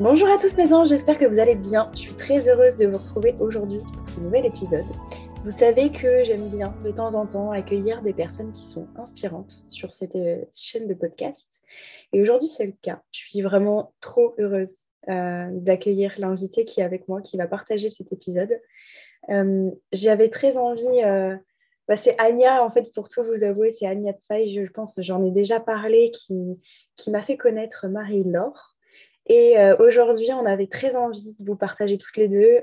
Bonjour à tous mes anges, j'espère que vous allez bien. Je suis très heureuse de vous retrouver aujourd'hui pour ce nouvel épisode. Vous savez que j'aime bien de temps en temps accueillir des personnes qui sont inspirantes sur cette euh, chaîne de podcast. Et aujourd'hui, c'est le cas. Je suis vraiment trop heureuse euh, d'accueillir l'invité qui est avec moi, qui va partager cet épisode. Euh, j'avais très envie, bah, c'est Anya, en fait, pour tout vous avouer, c'est Anya Tsai, je pense, j'en ai déjà parlé, qui, qui m'a fait connaître Marie-Laure. Et aujourd'hui, on avait très envie de vous partager toutes les deux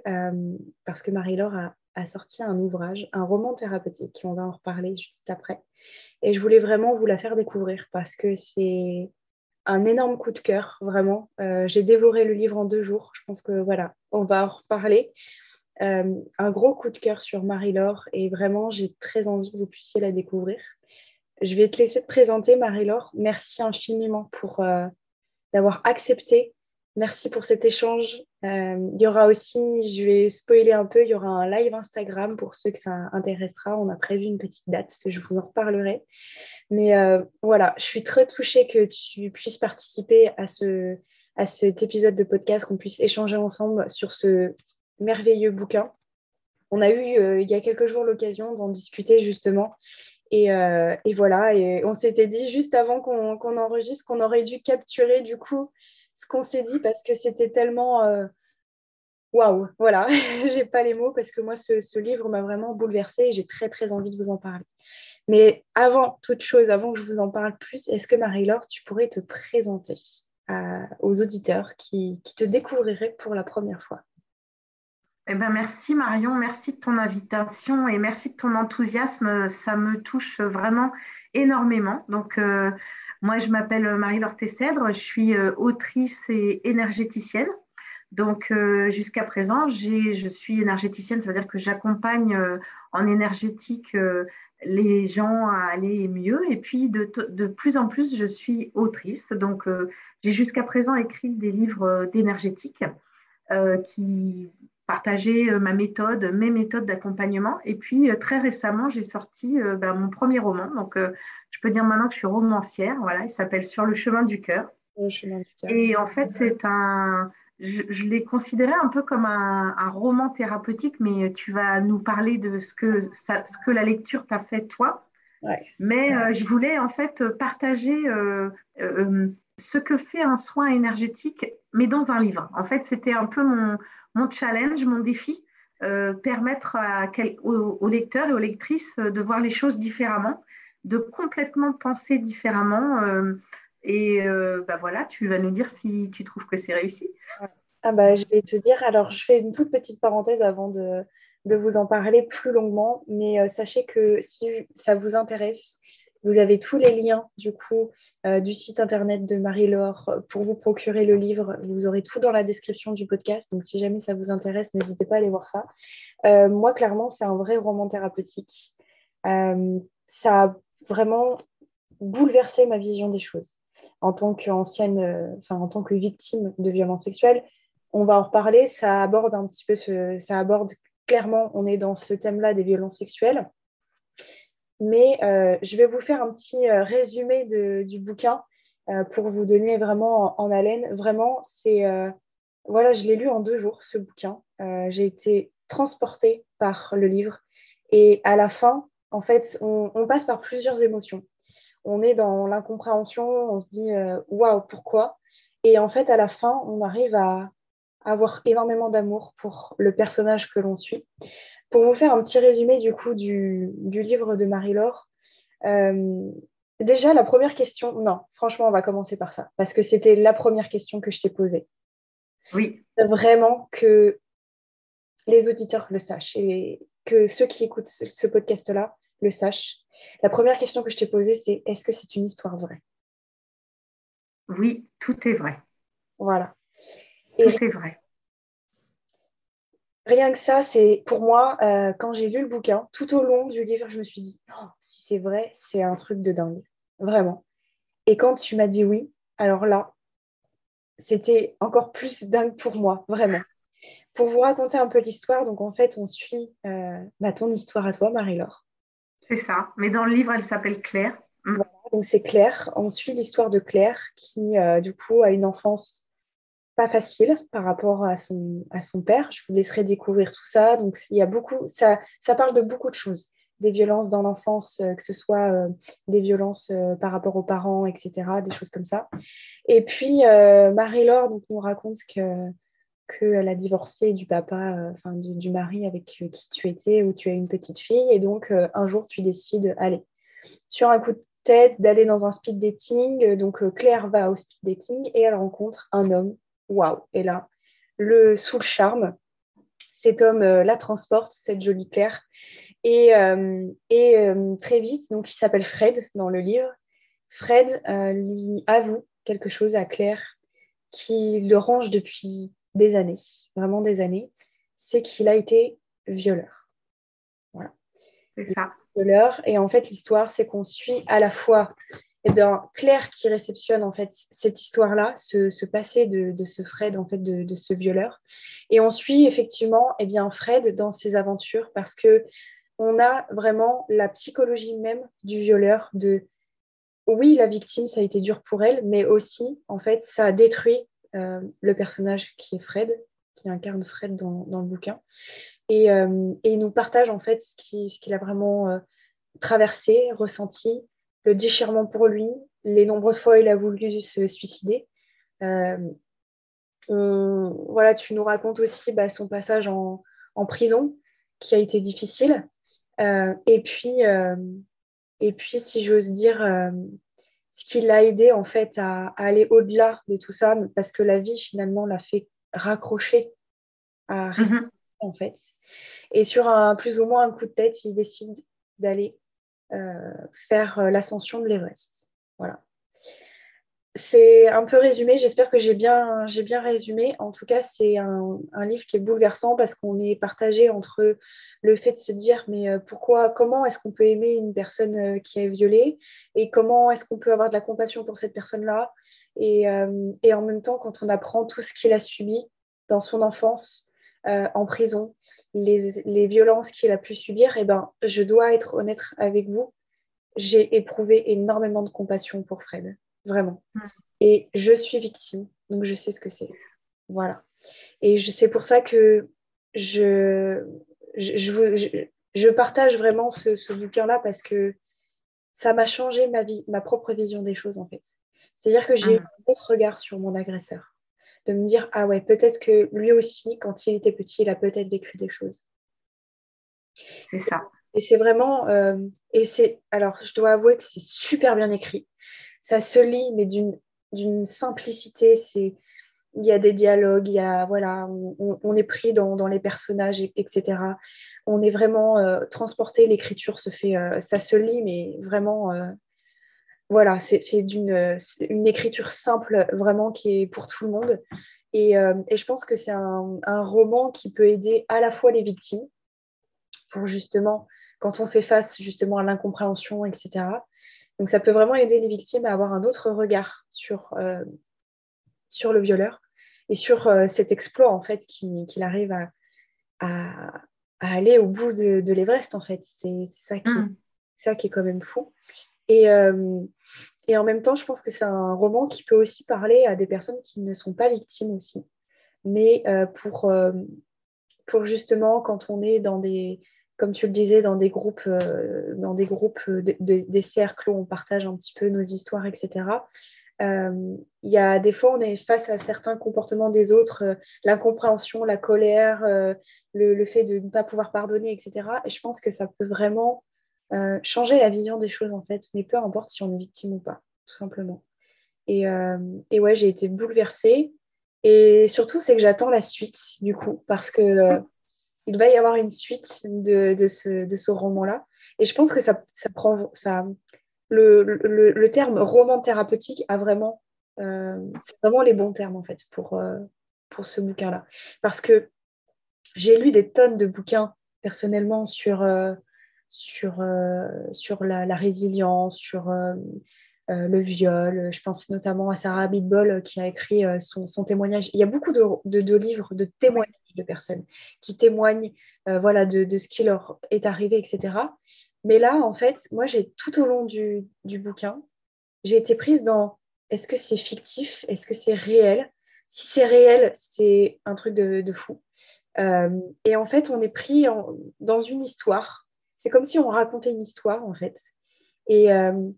parce que Marie-Laure a sorti un ouvrage, un roman thérapeutique, on va en reparler juste après. Et je voulais vraiment vous la faire découvrir parce que c'est un énorme coup de cœur, vraiment. Euh, j'ai dévoré le livre en deux jours. Je pense que voilà, on va en reparler. Euh, un gros coup de cœur sur Marie-Laure et vraiment, j'ai très envie que vous puissiez la découvrir. Je vais te laisser te présenter, Marie-Laure. Merci infiniment pour euh, d'avoir accepté Merci pour cet échange. Euh, il y aura aussi, je vais spoiler un peu, il y aura un live Instagram pour ceux que ça intéressera. On a prévu une petite date, je vous en reparlerai. Mais euh, voilà, je suis très touchée que tu puisses participer à, ce, à cet épisode de podcast, qu'on puisse échanger ensemble sur ce merveilleux bouquin. On a eu euh, il y a quelques jours l'occasion d'en discuter justement. Et, et, voilà, et on s'était dit juste avant qu'on enregistre qu'on aurait dû capturer du coup ce qu'on s'est dit parce que c'était tellement euh, waouh, voilà, j'ai pas les mots parce que moi ce, livre m'a vraiment bouleversée et j'ai très très envie de vous en parler. Mais avant toute chose, avant que je vous en parle plus, est-ce que Marie-Laure, tu pourrais te présenter aux auditeurs qui, qui, te découvriraient pour la première fois? Eh ben, merci Marion, merci de ton invitation et merci de ton enthousiasme. Ça me touche vraiment énormément. Donc, euh, moi, je m'appelle Marie-Laure Tessèdre, je suis euh, autrice et énergéticienne. Donc, euh, jusqu'à présent, je suis énergéticienne, ça veut dire que j'accompagne en énergétique les gens à aller mieux. Et puis, de, de plus en plus, je suis autrice. Donc, j'ai jusqu'à présent écrit des livres d'énergétique qui partager euh, ma méthode, mes méthodes d'accompagnement. Et puis, euh, très récemment, j'ai sorti euh, ben, mon premier roman. Donc, je peux dire maintenant que je suis romancière. Voilà, il s'appelle Sur le chemin du cœur. Et en fait, c'est un. Je, l'ai considéré un peu comme un, roman thérapeutique, mais tu vas nous parler de ce que, ça, ce que la lecture t'a fait toi. Mais je voulais en fait partager ce que fait un soin énergétique, mais dans un livre. En fait, c'était un peu mon, challenge, mon défi, euh, permettre aux, lecteurs et aux lectrices de voir les choses différemment, de complètement penser différemment. Euh, et euh, bah voilà, tu vas nous dire si tu trouves que c'est réussi. Ah bah, je vais te dire, alors je fais une toute petite parenthèse avant de vous en parler plus longuement, mais sachez que si ça vous intéresse, vous avez tous les liens du coup euh, du site internet de Marie-Laure pour vous procurer le livre. Vous aurez tout dans la description du podcast. Donc si jamais ça vous intéresse, n'hésitez pas à aller voir ça. Euh, moi, clairement, c'est un vrai roman thérapeutique. Euh, ça a vraiment bouleversé ma vision des choses. En tant qu'ancienne, enfin en tant que victime de violences sexuelles, on va en reparler. Ça aborde un petit peu ce, ça aborde clairement, on est dans ce thème-là des violences sexuelles mais euh, je vais vous faire un petit euh, résumé du bouquin euh, pour vous donner vraiment en, haleine. Vraiment, c'est voilà, je l'ai lu en deux jours ce bouquin. J'ai été transportée par le livre et à la fin, en fait, on, passe par plusieurs émotions. On est dans l'incompréhension, on se dit waouh, pourquoi? Et en fait, à la fin, on arrive à avoir énormément d'amour pour le personnage que l'on suit. Pour vous faire un petit résumé du coup du, livre de Marie-Laure, euh, déjà la première question, non, franchement, on va commencer par ça, parce que c'était la première question que je t'ai posée. Oui. Vraiment que les auditeurs le sachent et que ceux qui écoutent ce, podcast-là le sachent. La première question que je t'ai posée, c'est est-ce que c'est une histoire vraie? Oui, tout est vrai. Voilà. Et c'est vrai. Rien que ça, c'est pour moi, euh, quand j'ai lu le bouquin, tout au long du livre, je me suis dit, oh, si c'est vrai, c'est un truc de dingue. Vraiment. Et quand tu m'as dit oui, alors là, c'était encore plus dingue pour moi, vraiment. Pour vous raconter un peu l'histoire, donc en fait, on suit euh, bah, ton histoire à toi, Marie-Laure. C'est ça. Mais dans le livre, elle s'appelle Claire. Mm. donc c'est Claire. On suit l'histoire de Claire qui, euh, du coup, a une enfance facile par rapport à son, à son père. Je vous laisserai découvrir tout ça. Donc, il y a beaucoup, ça, ça parle de beaucoup de choses. Des violences dans l'enfance, euh, que ce soit euh, des violences par rapport aux parents, etc., des choses comme ça. Et puis, Marie-Laure nous raconte que qu'elle a divorcé du papa, enfin du, mari avec qui tu étais, où tu as une petite fille. Et donc, un jour, tu décides, allez, sur un coup de tête, d'aller dans un speed dating. Donc, Claire va au speed dating et elle rencontre un homme waouh Et là, le, sous le charme, cet homme euh, la transporte, cette jolie Claire. Et, euh, et euh, très vite, donc il s'appelle Fred dans le livre. Fred lui avoue quelque chose à Claire qui le range depuis des années, vraiment des années, c'est qu'il a été violeur. Voilà. C'est ça. Violeur. Et en fait, l'histoire, c'est qu'on suit à la fois eh bien, Claire qui réceptionne en fait cette histoire-là, ce, passé de, ce Fred, en fait, de, ce violeur. Et on suit effectivement eh bien, Fred dans ses aventures parce que on a vraiment la psychologie même du violeur de oui, la victime, ça a été dur pour elle, mais aussi, en fait, ça a détruit euh, le personnage qui est Fred, qui incarne Fred dans, le bouquin. Et, euh, et, il nous partage, en fait, ce qu'il a vraiment euh, traversé, ressenti, le déchirement pour lui, les nombreuses fois où il a voulu se suicider. Euh, voilà, tu nous racontes aussi bah, son passage en, prison qui a été difficile. Euh, et, puis, euh, et puis, si j'ose dire, ce qui l'a aidé en fait à, aller au-delà de tout ça, parce que la vie finalement l'a fait raccrocher à rester mhm. en fait. Et sur un plus ou moins un coup de tête, il décide d'aller faire euh, l'ascension de l'Everest. Voilà. C'est un peu résumé, j'espère que j'ai bien, bien résumé. En tout cas, c'est un, livre qui est bouleversant parce qu'on est partagé entre le fait de se dire mais euh, pourquoi, comment est-ce qu'on peut aimer une personne qui est violée et comment est-ce qu'on peut avoir de la compassion pour cette personne-là et, en même temps, quand on apprend tout ce qu'il a subi dans son enfance, euh, en prison, les, violences qu'il a pu subir, eh ben, je dois être honnête avec vous, j'ai éprouvé énormément de compassion pour Fred, vraiment. Mm. Et je suis victime, donc je sais ce que c'est. Voilà. Et c'est pour ça que je, je, je, partage vraiment ce, bouquin-là parce que ça m'a changé ma, vie, ma propre vision des choses, en fait. C'est-à-dire que j'ai eu mm. un autre regard sur mon agresseur de me dire, ah ouais, peut-être que lui aussi, quand il était petit, il a peut-être vécu des choses. C'est ça. Et c'est vraiment, euh, et c'est, alors je dois avouer que c'est super bien écrit. Ça se lit, mais d'une simplicité, c'est, il y a des dialogues, il y a, voilà, on, est pris dans, les personnages, etc. On est vraiment euh, transporté, l'écriture se fait, euh, ça se lit, mais vraiment voilà, c'est d'une une écriture simple, vraiment, qui est pour tout le monde. Et, euh, je pense que c'est un, roman qui peut aider à la fois les victimes, pour justement, quand on fait face justement à l'incompréhension, etc. Donc ça peut vraiment aider les victimes à avoir un autre regard sur, euh, sur le violeur et sur euh, cet exploit, en fait, qu'il arrive à, à, aller au bout de, de l'Everest, en fait. C'est ça, qui, mm. ça qui est quand même fou. Et, euh, et en même temps, je pense que c'est un roman qui peut aussi parler à des personnes qui ne sont pas victimes aussi. Mais euh, pour, euh, pour justement, quand on est dans des, comme tu le disais, dans des groupes, dans des, groupes des cercles où on partage un petit peu nos histoires, etc. Il y a des fois, on est face à certains comportements des autres, l'incompréhension, la colère, le, fait de ne pas pouvoir pardonner, etc. Et je pense que ça peut vraiment euh, changer la vision des choses en fait, mais peu importe si on est victime ou pas, tout simplement. Et, euh, et ouais, j'ai été bouleversée. Et surtout, c'est que j'attends la suite, du coup, parce que euh, il va y avoir une suite de, de ce, de ce roman-là. Et je pense que ça, ça prend. Ça, le, le, le, terme roman thérapeutique a vraiment c'est vraiment les bons termes en fait pour, pour ce bouquin-là. Parce que j'ai lu des tonnes de bouquins personnellement sur, sur, sur la, résilience, sur le viol. Je pense notamment à Sarah Abitbol qui a écrit son, témoignage. Il y a beaucoup de, de, livres de témoignages de personnes qui témoignent voilà, de, de, ce qui leur est arrivé, etc. Mais là, en fait, moi, j'ai tout au long du, du bouquin, j'ai été prise dans est-ce que c'est fictif? Est-ce que c'est réel? Si c'est réel, c'est un truc de, fou. Euh, et en fait, on est pris dans une histoire. C'est comme si on racontait une histoire, en fait. Et euh,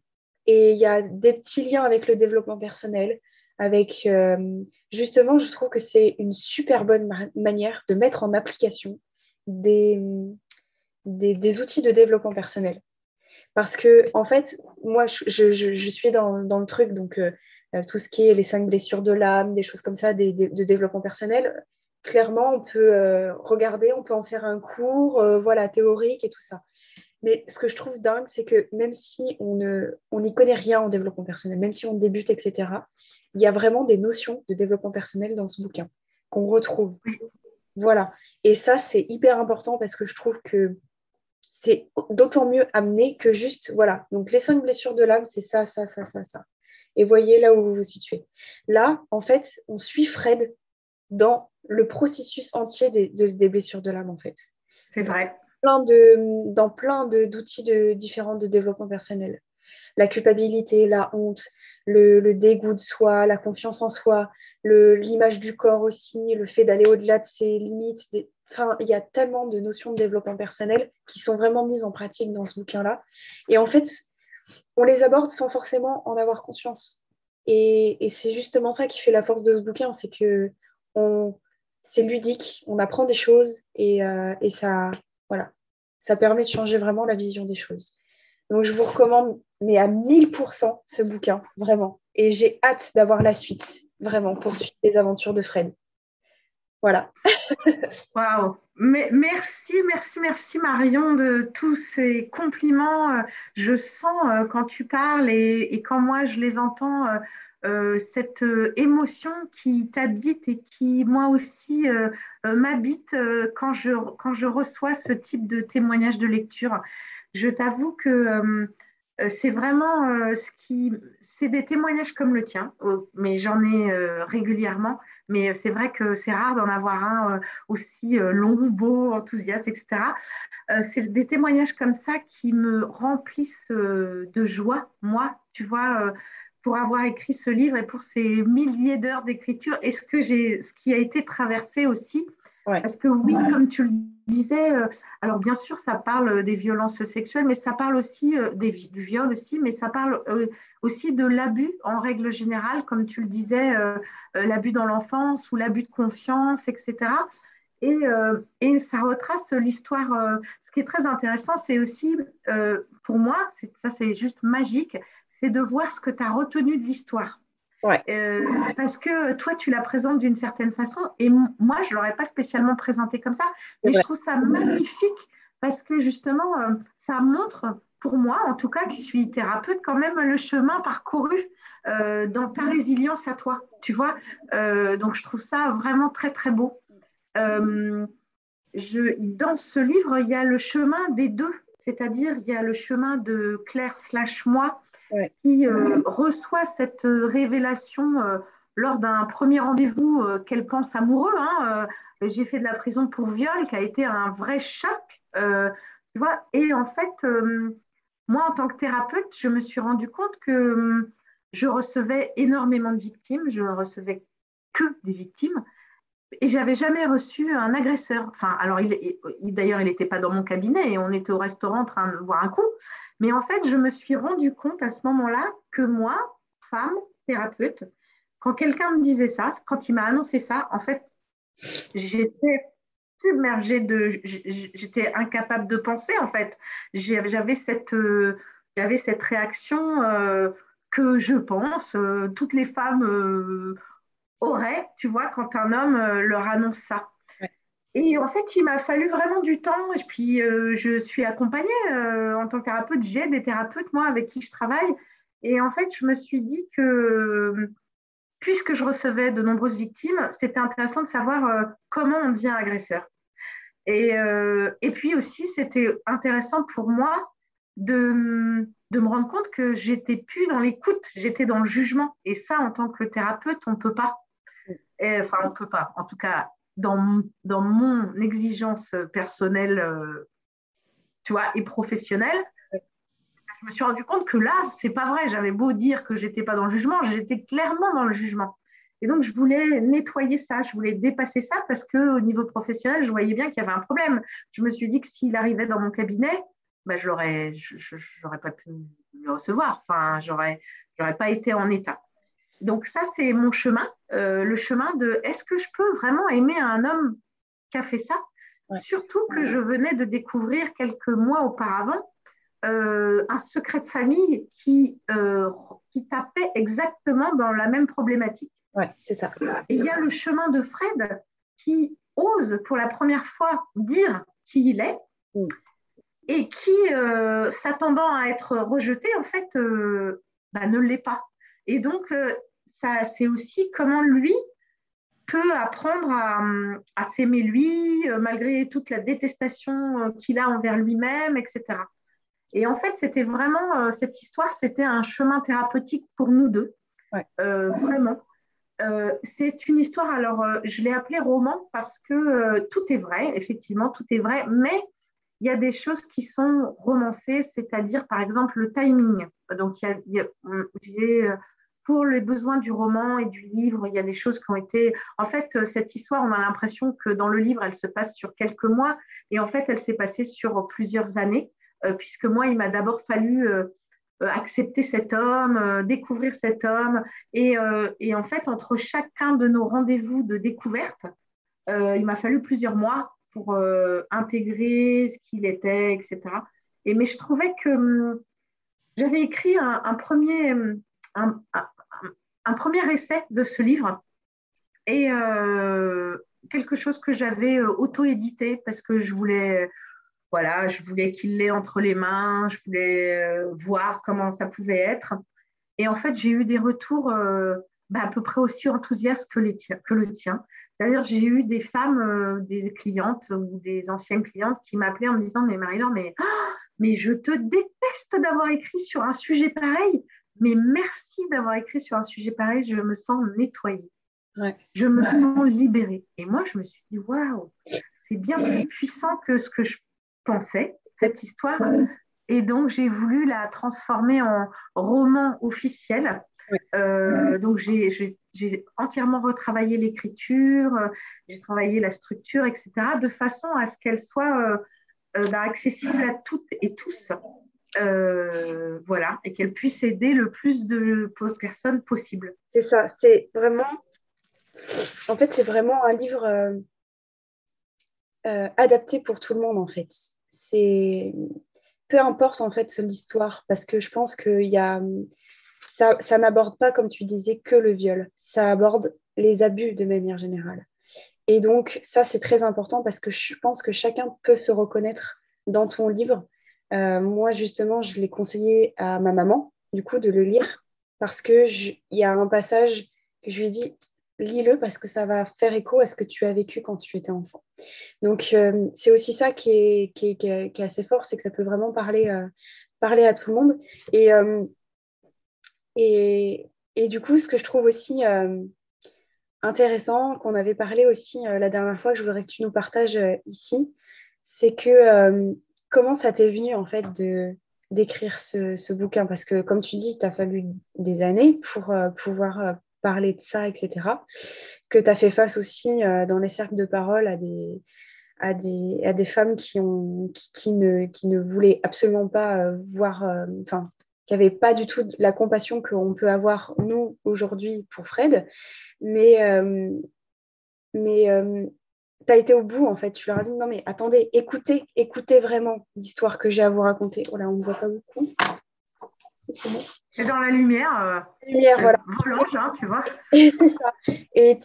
il y a des petits liens avec le développement personnel, avec euh, justement, je trouve que c'est une super bonne manière de mettre en application des, des, outils de développement personnel. Parce que, en fait, moi, je, suis dans, le truc, donc euh, tout ce qui est les cinq blessures de l'âme, des choses comme ça, de développement personnel, clairement, on peut regarder, on peut en faire un cours, voilà, théorique et tout ça. Mais ce que je trouve dingue, c'est que même si on n'y connaît rien en développement personnel, même si on débute, etc., il y a vraiment des notions de développement personnel dans ce bouquin qu'on retrouve. Voilà. Et ça, c'est hyper important parce que je trouve que c'est d'autant mieux amené que juste, voilà, donc les cinq blessures de l'âme, c'est ça, ça, ça, ça, ça. Et voyez là où vous vous situez. Là, en fait, on suit Fred dans le processus entier des, des blessures de l'âme, en fait. C'est vrai. Plein de, dans plein d'outils de, différents de développement personnel. La culpabilité, la honte, le, dégoût de soi, la confiance en soi, l'image du corps aussi, le fait d'aller au-delà de ses limites, Enfin, il y a tellement de notions de développement personnel qui sont vraiment mises en pratique dans ce bouquin-là. Et en fait, on les aborde sans forcément en avoir conscience. Et, c'est justement ça qui fait la force de ce bouquin, c'est que c'est ludique, on apprend des choses et, euh, et, ça, voilà, ça permet de changer vraiment la vision des choses. Donc, je vous recommande, mais à 1000% ce bouquin, vraiment. Et j'ai hâte d'avoir la suite, vraiment, pour suivre les aventures de Fred. Voilà. Waouh. Merci, merci, merci Marion de tous ces compliments. Je sens euh, quand tu parles et, quand moi je les entends, euh, euh, cette émotion qui t'habite et qui moi aussi m'habite quand je, quand je reçois ce type de témoignage de lecture. Je t'avoue que c'est vraiment ce qui, c'est des témoignages comme le tien, mais j'en ai régulièrement mais c'est vrai que c'est rare d'en avoir un euh, aussi euh, long, beau, enthousiaste, etc. Euh, c'est des témoignages comme ça qui me remplissent de joie, moi, tu vois, pour avoir écrit ce livre et pour ces milliers d'heures d'écriture et ce, que j'ai, ce qui a été traversé aussi. Parce que oui, comme tu le disais, alors bien sûr, ça parle des violences sexuelles, mais ça parle aussi des, du viol aussi, mais ça parle aussi de l'abus en règle générale, comme tu le disais, euh, euh, l'abus dans l'enfance ou l'abus de confiance, etc. Et, euh, et ça retrace l'histoire. ce qui est très intéressant, c'est aussi, pour moi, ça c'est juste magique, c'est de voir ce que tu as retenu de l'histoire. parce que toi, tu la présentes d'une certaine façon et moi, je ne l'aurais pas spécialement présenté comme ça, mais je trouve ça magnifique parce que justement, ça montre pour moi, en tout cas, qui suis thérapeute, quand même le chemin parcouru euh, dans ta résilience à toi, tu vois. Euh, donc, je trouve ça vraiment très, très beau. Euh, je, dans ce livre, il y a le chemin des deux, c'est-à-dire il y a le chemin de Claire slash moi qui reçoit cette révélation lors d'un premier rendez-vous qu'elle pense amoureux. Hein, J'ai fait de la prison pour viol, qui a été un vrai choc. tu vois, et en fait, moi, en tant que thérapeute, je me suis rendu compte que je recevais énormément de victimes, je ne recevais que des victimes, et j'avais jamais reçu un agresseur. Enfin, alors, il, d'ailleurs, il n'était pas dans mon cabinet et on était au restaurant en train de boire un coup. Mais en fait, je me suis rendu compte à ce moment-là que moi, femme, thérapeute, quand quelqu'un me disait ça, quand il m'a annoncé ça, en fait, j'étais submergée de. J'étais incapable de penser, en fait. J'avais cette, euh, j'avais cette réaction euh, que je pense euh, toutes les femmes auraient, tu vois, quand un homme leur annonce ça. Et en fait, il m'a fallu vraiment du temps. Et puis, je suis accompagnée en tant que thérapeute. J'ai des thérapeutes, moi, avec qui je travaille. Et en fait, je me suis dit que puisque je recevais de nombreuses victimes, c'était intéressant de savoir euh, comment on devient agresseur. Et, euh, et puis aussi, c'était intéressant pour moi de, de, me rendre compte que j'étais plus dans l'écoute, j'étais dans le jugement. Et ça, en tant que thérapeute, on ne peut pas. Enfin, on ne peut pas. En tout cas, dans, dans mon exigence personnelle, euh, tu vois, et professionnelle, je me suis rendu compte que là, c'est pas vrai. J'avais beau dire que j'étais pas dans le jugement, j'étais clairement dans le jugement. Et donc, je voulais nettoyer ça, je voulais dépasser ça parce qu'au niveau professionnel, je voyais bien qu'il y avait un problème. Je me suis dit que s'il arrivait dans mon cabinet, bah, je n'aurais pas pu le recevoir. Enfin, j'aurais n'aurais pas été en état. Donc, ça, c'est mon chemin, euh, le chemin de est-ce que je peux vraiment aimer un homme qui a fait ça? Surtout que je venais de découvrir quelques mois auparavant euh, un secret de famille qui, euh, qui tapait exactement dans la même problématique. Ouais, c'est ça. il y a le chemin de Fred qui ose pour la première fois dire qui il est mm. et qui, s'attendant à être rejeté, en fait, bah, ne l'est pas. Et donc, ça, c'est aussi comment lui peut apprendre à, à s'aimer lui, malgré toute la détestation qu'il a envers lui-même, etc. Et en fait, c'était vraiment, euh, cette histoire, c'était un chemin thérapeutique pour nous deux. Euh, vraiment. Euh, c'est une histoire, alors je l'ai appelée roman parce que tout est vrai, effectivement, tout est vrai, mais il y a des choses qui sont romancées, c'est-à-dire par exemple le timing. Donc, il y a, pour les besoins du roman et du livre, il y a des choses qui ont été. En fait, cette histoire, on a l'impression que dans le livre, elle se passe sur quelques mois, et en fait, elle s'est passée sur plusieurs années. Euh, puisque moi, il m'a d'abord fallu euh, euh, accepter cet homme, découvrir cet homme. Et, en fait, entre chacun de nos rendez-vous de découverte, il m'a fallu plusieurs mois pour intégrer ce qu'il était, etc. Et, mais je trouvais que hum, j'avais écrit un, premier, un, un, premier essai de ce livre et quelque chose que j'avais auto-édité parce que je voulais voilà, je voulais qu'il l'ait entre les mains, je voulais euh, voir comment ça pouvait être. Et en fait, j'ai eu des retours euh, bah, à peu près aussi enthousiastes que, le tien. C'est-à-dire, j'ai eu des femmes, euh, des clientes ou des anciennes clientes qui m'appelaient en me disant Mais Marie-Laure, mais, ah, mais je te déteste d'avoir écrit sur un sujet pareil, mais merci d'avoir écrit sur un sujet pareil, je me sens nettoyée. Je me sens libérée. Et moi, je me suis dit Waouh, c'est bien plus puissant que ce que je pensais, cette histoire. Et donc, j'ai voulu la transformer en roman officiel. Euh, donc, j'ai entièrement retravaillé l'écriture, j'ai travaillé la structure, etc., de façon à ce qu'elle soit euh, euh, bah, accessible à toutes et tous. Voilà, et qu'elle puisse aider le plus de personnes possible. C'est ça, c'est vraiment. En fait, c'est vraiment un livre euh, adapté pour tout le monde en fait. C'est peu importe en fait l'histoire parce que je pense que y a ça, ça n'aborde pas comme tu disais que le viol, ça aborde les abus de manière générale. Et donc ça c'est très important parce que je pense que chacun peut se reconnaître dans ton livre. Euh, moi justement je l'ai conseillé à ma maman du coup de le lire parce que il y a un passage que je lui ai dit lis-le parce que ça va faire écho à ce que tu as vécu quand tu étais enfant. Donc, euh, c'est aussi ça qui est, qui, est, qui, est, assez fort, c'est que ça peut vraiment parler, euh, parler à tout le monde. Et, et, et, du coup, ce que je trouve aussi intéressant, qu'on avait parlé aussi la dernière fois, que je voudrais que tu nous partages ici, c'est que comment ça t'est venu en fait de d'écrire ce, ce, bouquin? Parce que comme tu dis, il t'a fallu des années pour pouvoir parler de ça, etc. Que tu as fait face aussi euh, dans les cercles de parole à des, à des, à des femmes qui, ont, qui, ne, qui ne voulaient absolument pas euh, voir, euh, enfin, qui n'avaient pas du tout la compassion qu'on peut avoir, nous, aujourd'hui, pour Fred. Mais, mais tu as été au bout, en fait. Tu leur as dit, non, mais attendez, écoutez, écoutez vraiment l'histoire que j'ai à vous raconter. Oh là, on ne voit pas beaucoup. Et dans la lumière, euh, lumière voilà. Volange, hein, tu vois. Et c'est ça. Et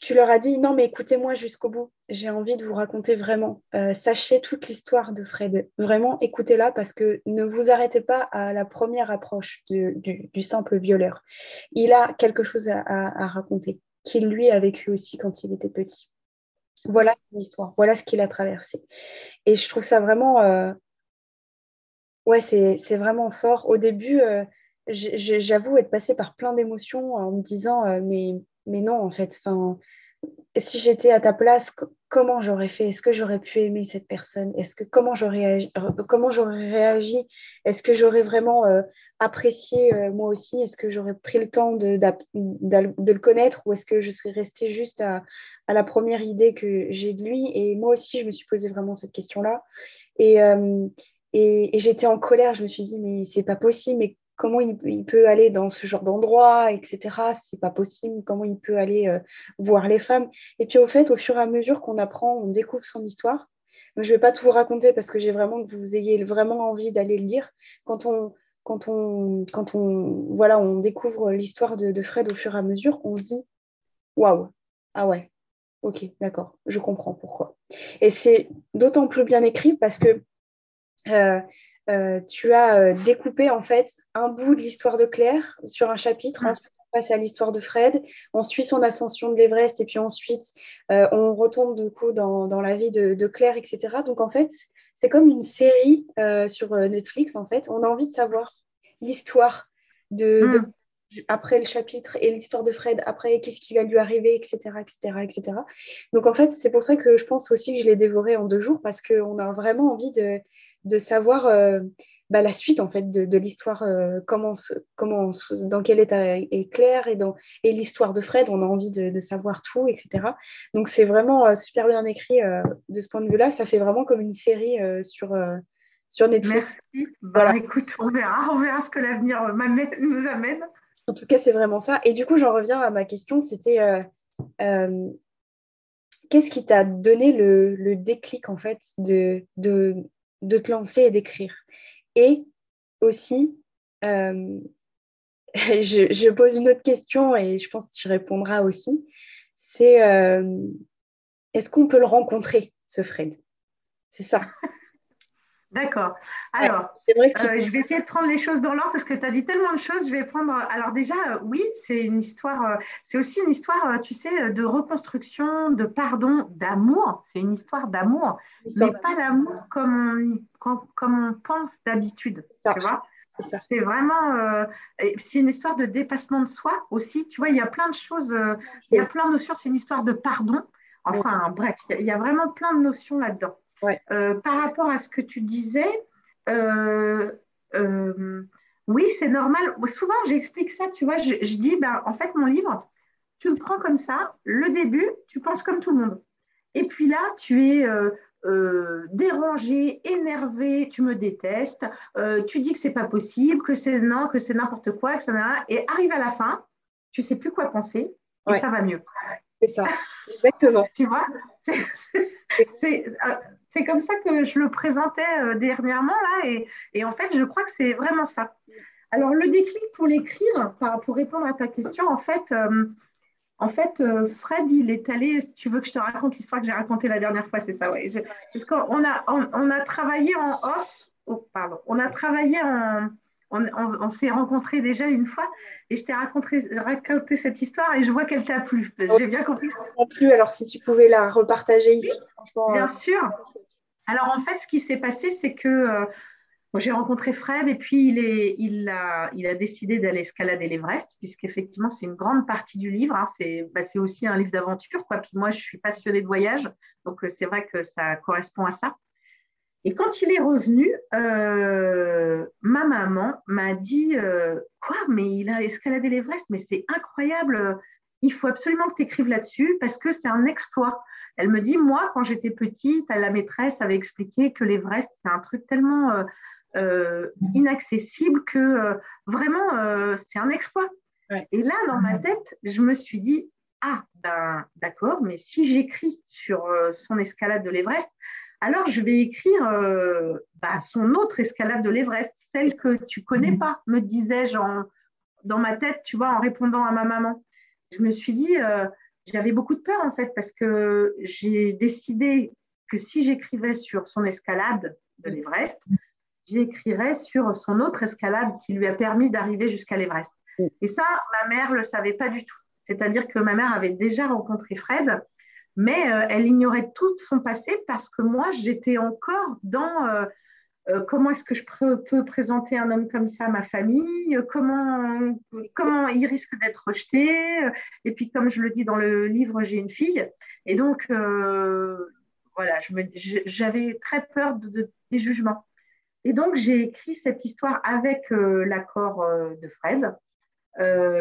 tu, leur as dit non, mais écoutez-moi jusqu'au bout. J'ai envie de vous raconter vraiment. Euh, sachez toute l'histoire de Fred. Vraiment, écoutez-la parce que ne vous arrêtez pas à la première approche du, simple violeur. Il a quelque chose à, raconter qu'il lui a vécu aussi quand il était petit. Voilà son histoire. Voilà ce qu'il a traversé. Et je trouve ça vraiment. Euh, ouais, c'est vraiment fort. Au début, euh, j'avoue être passée par plein d'émotions en me disant mais mais non, en fait, si j'étais à ta place, comment j'aurais fait? Est-ce que j'aurais pu aimer cette personne? Est-ce que comment j'aurais comment j'aurais réagi? Est-ce que j'aurais vraiment euh, apprécié euh, moi aussi? Est-ce que j'aurais pris le temps de, le connaître? Ou est-ce que je serais restée juste à, la première idée que j'ai de lui? Et moi aussi, je me suis posé vraiment cette question-là. Et, euh, j'étais en colère. Je me suis dit mais c'est pas possible. Comment il, peut aller dans ce genre d'endroit, etc. C'est pas possible. Comment il peut aller euh, voir les femmes. Et puis au fait, au fur et à mesure qu'on apprend, on découvre son histoire. Je ne vais pas tout vous raconter parce que j'ai vraiment que vous ayez vraiment envie d'aller le lire. Quand on, voilà, on découvre l'histoire de, Fred au fur et à mesure, on se dit waouh, ah ouais, ok, d'accord, je comprends pourquoi. Et c'est d'autant plus bien écrit parce que euh, euh, tu as euh, découpé en fait un bout de l'histoire de Claire sur un chapitre. Mm. Ensuite, on passe à l'histoire de Fred. On suit son ascension de l'Everest et puis ensuite, euh, on retourne du coup dans, la vie de, Claire, etc. Donc en fait, c'est comme une série sur Netflix. En fait, on a envie de savoir l'histoire de, mm. après le chapitre et l'histoire de Fred après, qu'est-ce qui va lui arriver, etc., etc., etc. Donc en fait, c'est pour ça que je pense aussi que je l'ai dévoré en deux jours parce qu'on a vraiment envie de de savoir euh, bah, la suite en fait de, l'histoire, euh, comment, comment, dans quel état est Claire et, dans, et l'histoire de Fred, on a envie de, savoir tout, etc. Donc c'est vraiment euh, super bien écrit de ce point de vue-là. Ça fait vraiment comme une série sur, sur Netflix. Merci. Bah, écoute, on verra, on verra ce que l'avenir nous amène. En tout cas, c'est vraiment ça. Et du coup, j'en reviens à ma question. C'était qu'est-ce qui t'a donné le, le, déclic en fait de, de, de te lancer et d'écrire. Et aussi, euh, je, pose une autre question et je pense que tu répondras aussi, c'est euh, est-ce qu'on peut le rencontrer, ce Fred? C'est ça. D'accord. Alors, euh, je vais essayer de prendre les choses dans l'ordre parce que tu as dit tellement de choses. Je vais prendre. Alors, déjà, euh, oui, c'est une histoire. Euh, c'est aussi une histoire, tu sais, de reconstruction, de pardon, d'amour. C'est une histoire d'amour, mais pas l'amour comme on, comme on pense d'habitude. Tu vois c'est vraiment, c'est une histoire de dépassement de soi aussi. Tu vois, il y a plein de choses, il y a plein de notions. C'est une histoire de pardon. Enfin, bref, il y a vraiment plein de notions là-dedans. Euh, par rapport à ce que tu disais, euh, euh, oui, c'est normal. Souvent, j'explique ça, tu vois, je, dis, ben, en fait, mon livre, tu le prends comme ça, le début, tu penses comme tout le monde. Et puis là, tu es dérangé, énervé, tu me détestes, tu dis que c'est pas possible, que c'est non, que c'est n'importe quoi, que ça et arrive à la fin, tu sais plus quoi penser et ça va mieux. C'est ça, exactement. tu vois, c'est c'est comme ça que je le présentais euh, dernièrement là, et, en fait, je crois que c'est vraiment ça. Alors, le déclic pour l'écrire, pour répondre à ta question, en fait, euh, en fait, euh, Fred, il est allé, si tu veux que je te raconte l'histoire que j'ai racontée la dernière fois, c'est ça, ouais. parce qu'on a, on, a travaillé en off, oh, pardon, on a travaillé en, on, s'est rencontrés déjà une fois et je t'ai raconté, raconté, cette histoire et je vois qu'elle t'a plu. J'ai bien compris. Ça plu. Alors, si tu pouvais la repartager ici, franchement. Bien sûr. Alors, en fait, ce qui s'est passé, c'est que euh, j'ai rencontré Fred et puis il, est, il, a, il a décidé d'aller escalader l'Everest, puisqu'effectivement, c'est une grande partie du livre. Hein. bah, c'est aussi un livre d'aventure. Quoi. Puis moi, je suis passionnée de voyage, donc euh, c'est vrai que ça correspond à ça. Et quand il est revenu, euh, ma maman m'a dit euh, Quoi Mais il a escaladé l'Everest, mais c'est incroyable, il faut absolument que tu écrives là-dessus parce que c'est un exploit. Elle me dit Moi, quand j'étais petite, la maîtresse avait expliqué que l'Everest, c'est un truc tellement euh, inaccessible que vraiment, c'est un exploit. Et là, dans ma tête, je me suis dit Ah, ben d'accord, mais si j'écris sur son escalade de l'Everest, alors je vais écrire euh, bah, son autre escalade de l'Everest, celle que tu connais pas, me disais-je dans ma tête, tu vois, en répondant à ma maman. Je me suis dit, euh, j'avais beaucoup de peur en fait parce que j'ai décidé que si j'écrivais sur son escalade de l'Everest, j'écrirais sur son autre escalade qui lui a permis d'arriver jusqu'à l'Everest. Et ça, ma mère ne le savait pas du tout. C'est-à-dire que ma mère avait déjà rencontré Fred, mais euh, elle ignorait tout son passé parce que moi, j'étais encore dans euh, euh, comment est-ce que je peux, présenter un homme comme ça à ma famille, comment, comment il risque d'être rejeté. Et puis, comme je le dis dans le livre, j'ai une fille. Et donc, voilà, j'avais très peur des jugements. Et donc, j'ai écrit cette histoire avec l'accord de Fred.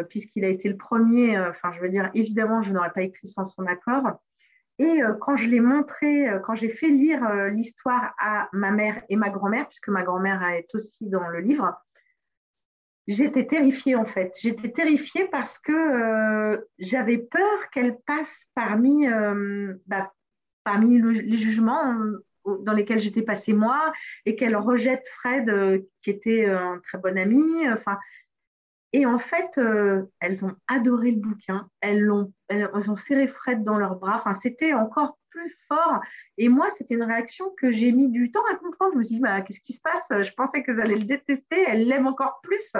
Puisqu'il a été le premier, enfin je veux dire, évidemment, je n'aurais pas écrit sans son accord. Et euh, quand je l'ai montré, quand j'ai fait lire l'histoire à ma mère et ma grand-mère, puisque ma grand-mère est aussi dans le livre, j'étais terrifiée en fait. J'étais terrifiée parce que j'avais peur qu'elle passe parmi, bah, parmi les jugements dans lesquels j'étais passée moi et qu'elle rejette Fred, qui était un très bon ami. Enfin, et en fait, euh, elles ont adoré le bouquin. Elles ont, elles ont serré Fred dans leurs bras. Enfin, c'était encore plus fort. Et moi, c'était une réaction que j'ai mis du temps à comprendre. Je me suis dit, bah, qu'est-ce qui se passe? Je pensais qu'elles allaient le détester. Elles l'aiment encore plus.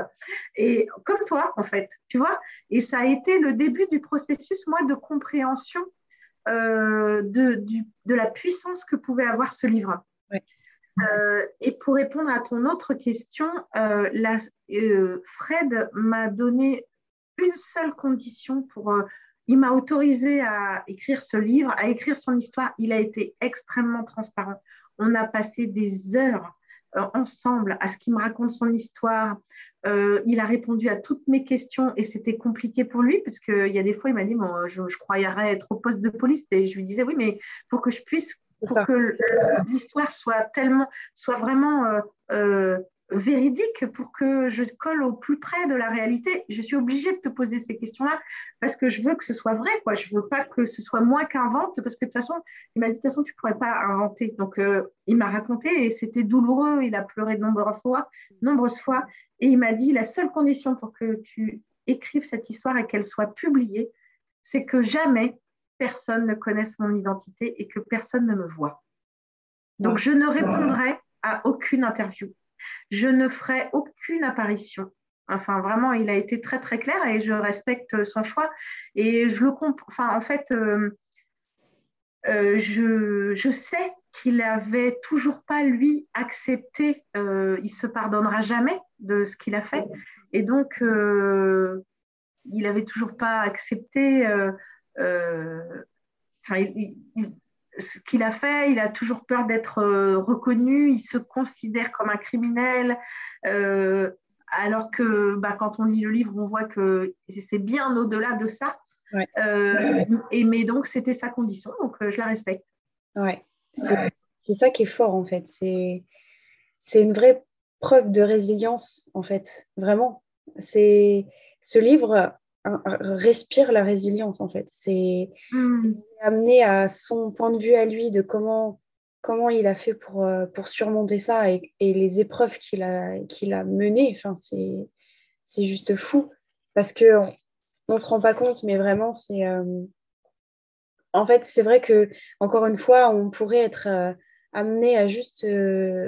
Et comme toi, en fait, tu vois. Et ça a été le début du processus, moi, de compréhension euh, de, de, la puissance que pouvait avoir ce livre. Euh, et pour répondre à ton autre question, euh, euh, Fred m'a donné une seule condition pour. il m'a autorisé à écrire ce livre, à écrire son histoire. Il a été extrêmement transparent. On a passé des heures ensemble à ce qu'il me raconte son histoire. il a répondu à toutes mes questions et c'était compliqué pour lui parce qu'il y a des fois, il m'a dit bon, je, je croyais être au poste de police et je lui disais oui, mais pour que je puisse pour que l'histoire soit tellement, soit vraiment euh, euh, véridique, pour que je colle au plus près de la réalité, je suis obligée de te poser ces questions-là parce que je veux que ce soit vrai, quoi. Je veux pas que ce soit moi qui invente, parce que de toute façon, il m'a dit de toute façon, tu pourrais pas inventer. Donc, euh, il m'a raconté et c'était douloureux. Il a pleuré de nombreuses fois, nombreuses fois, et il m'a dit la seule condition pour que tu écrives cette histoire et qu'elle soit publiée, c'est que jamais personne ne connaisse mon identité et que personne ne me voit. Donc, je ne répondrai à aucune interview. Je ne ferai aucune apparition. Enfin, vraiment, il a été très, très clair et je respecte son choix. Et je le comprends. Enfin, en fait, euh, euh, je, je, sais qu'il avait toujours pas, lui, accepté, euh, il se pardonnera jamais de ce qu'il a fait. Et donc, il avait toujours pas accepté euh, ce qu'il a fait, il a toujours peur d'être euh, reconnu, il se considère comme un criminel, euh, alors que bah, quand on lit le livre, on voit que c'est bien au-delà de ça. et, mais donc, c'était sa condition, donc je la respecte. Ouais, c'est ça qui est fort en fait. C'est une vraie preuve de résilience en fait, vraiment. C'est ce livre, respire la résilience en fait. C'est hmm. amené à son point de vue à lui de comment, comment il a fait pour, euh, pour surmonter ça et, les épreuves qu'il a, qu'il a menées. Enfin, c'est, c'est juste fou parce que on, ne se rend pas compte, mais vraiment, c'est. Euh, en fait, c'est vrai que, encore une fois, on pourrait être euh, amené à juste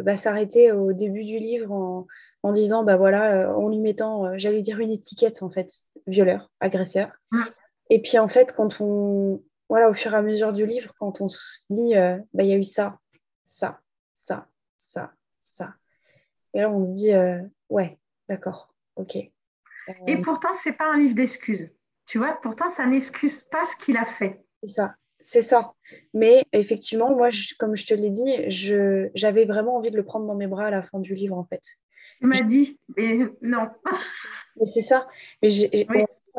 bah, s'arrêter au début du livre en, en disant, bah voilà, en lui mettant, j'allais dire une étiquette en fait, violeur, agresseur. Mm. Et puis en fait, quand on, voilà, au fur et à mesure du livre, quand on se dit, euh, bah, il y a eu ça, ça, ça, ça, ça. Et là, on se dit, euh, ouais, d'accord, ok. Et euh, pourtant, c'est pas un livre d'excuses. Tu vois, pourtant, ça n'excuse pas ce qu'il a fait. C'est ça, c'est ça. Mais effectivement, moi, comme je te l'ai dit, j'avais vraiment envie de le prendre dans mes bras à la fin du livre, en fait. Tu m'as dit, mais non. Mais c'est ça. Mais j'ai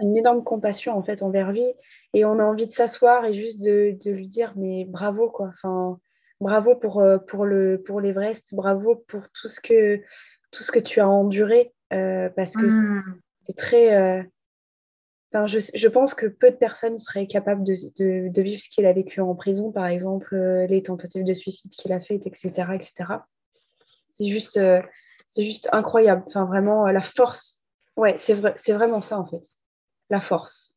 une énorme compassion en fait envers lui et on a envie de s'asseoir et juste de, de, lui dire mais bravo quoi. Enfin, bravo pour, euh, le, pour l'Everest, bravo pour tout ce que, tout ce que tu as enduré euh, parce que hmm. c'est très. Euh, enfin, je, pense que peu de personnes seraient capables de, vivre ce qu'il a vécu en prison, par exemple, les tentatives de suicide qu'il a faites, etc. etc. C'est juste, c'est juste incroyable. Enfin, vraiment, la force. Ouais, c'est, vrai, vraiment ça, en fait. La force.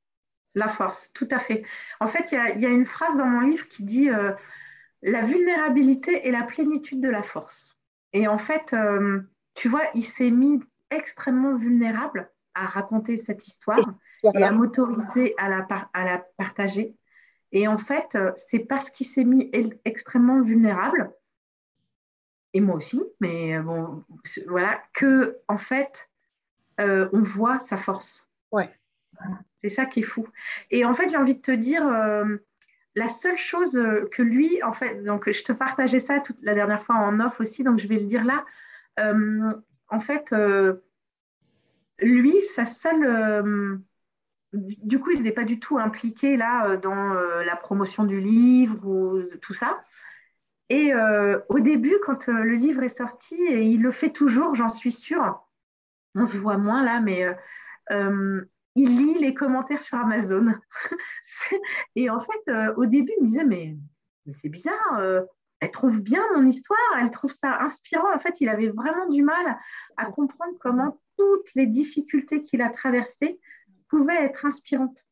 La force, tout à fait. En fait, il y, a une phrase dans mon livre qui dit La vulnérabilité est la plénitude de la force. Et en fait, tu vois, il s'est mis extrêmement vulnérable à raconter cette histoire et à m'autoriser à la, à la partager. Et en fait, c'est parce qu'il s'est mis extrêmement vulnérable, et moi aussi, mais bon, voilà, que en fait, euh, on voit sa force. Ouais. C'est ça qui est fou. Et en fait, j'ai envie de te dire, euh, la seule chose que lui, en fait, donc je te partageais ça toute la dernière fois en off aussi, donc je vais le dire là. Euh, en fait, lui, sa seule. Du coup, il n'est pas du tout impliqué là dans la promotion du livre ou tout ça. Et au début, quand le livre est sorti, et il le fait toujours, j'en suis sûre, on se voit moins là, mais euh, euh, il lit les commentaires sur Amazon. et en fait, euh, au début, il me disait, mais, c'est bizarre, elle trouve bien mon histoire, elle trouve ça inspirant. En fait, il avait vraiment du mal à comprendre comment toutes les difficultés qu'il a traversées pouvaient être inspirantes.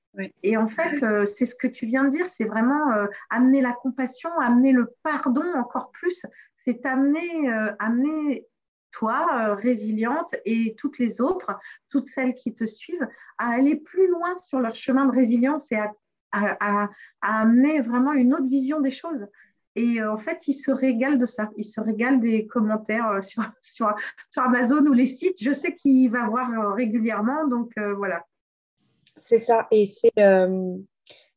Et en fait, c'est ce que tu viens de dire, c'est vraiment amener la compassion, amener le pardon encore plus, c'est amener, amener toi, euh, résiliente, et toutes les autres, toutes celles qui te suivent, à aller plus loin sur leur chemin de résilience et à, amener vraiment une autre vision des choses. Et euh, en fait, ils se régalent de ça. Ils se régalent des commentaires euh, sur, sur, sur Amazon ou les sites. Je sais qu'il va voir régulièrement, donc voilà. C'est ça. Et c'est,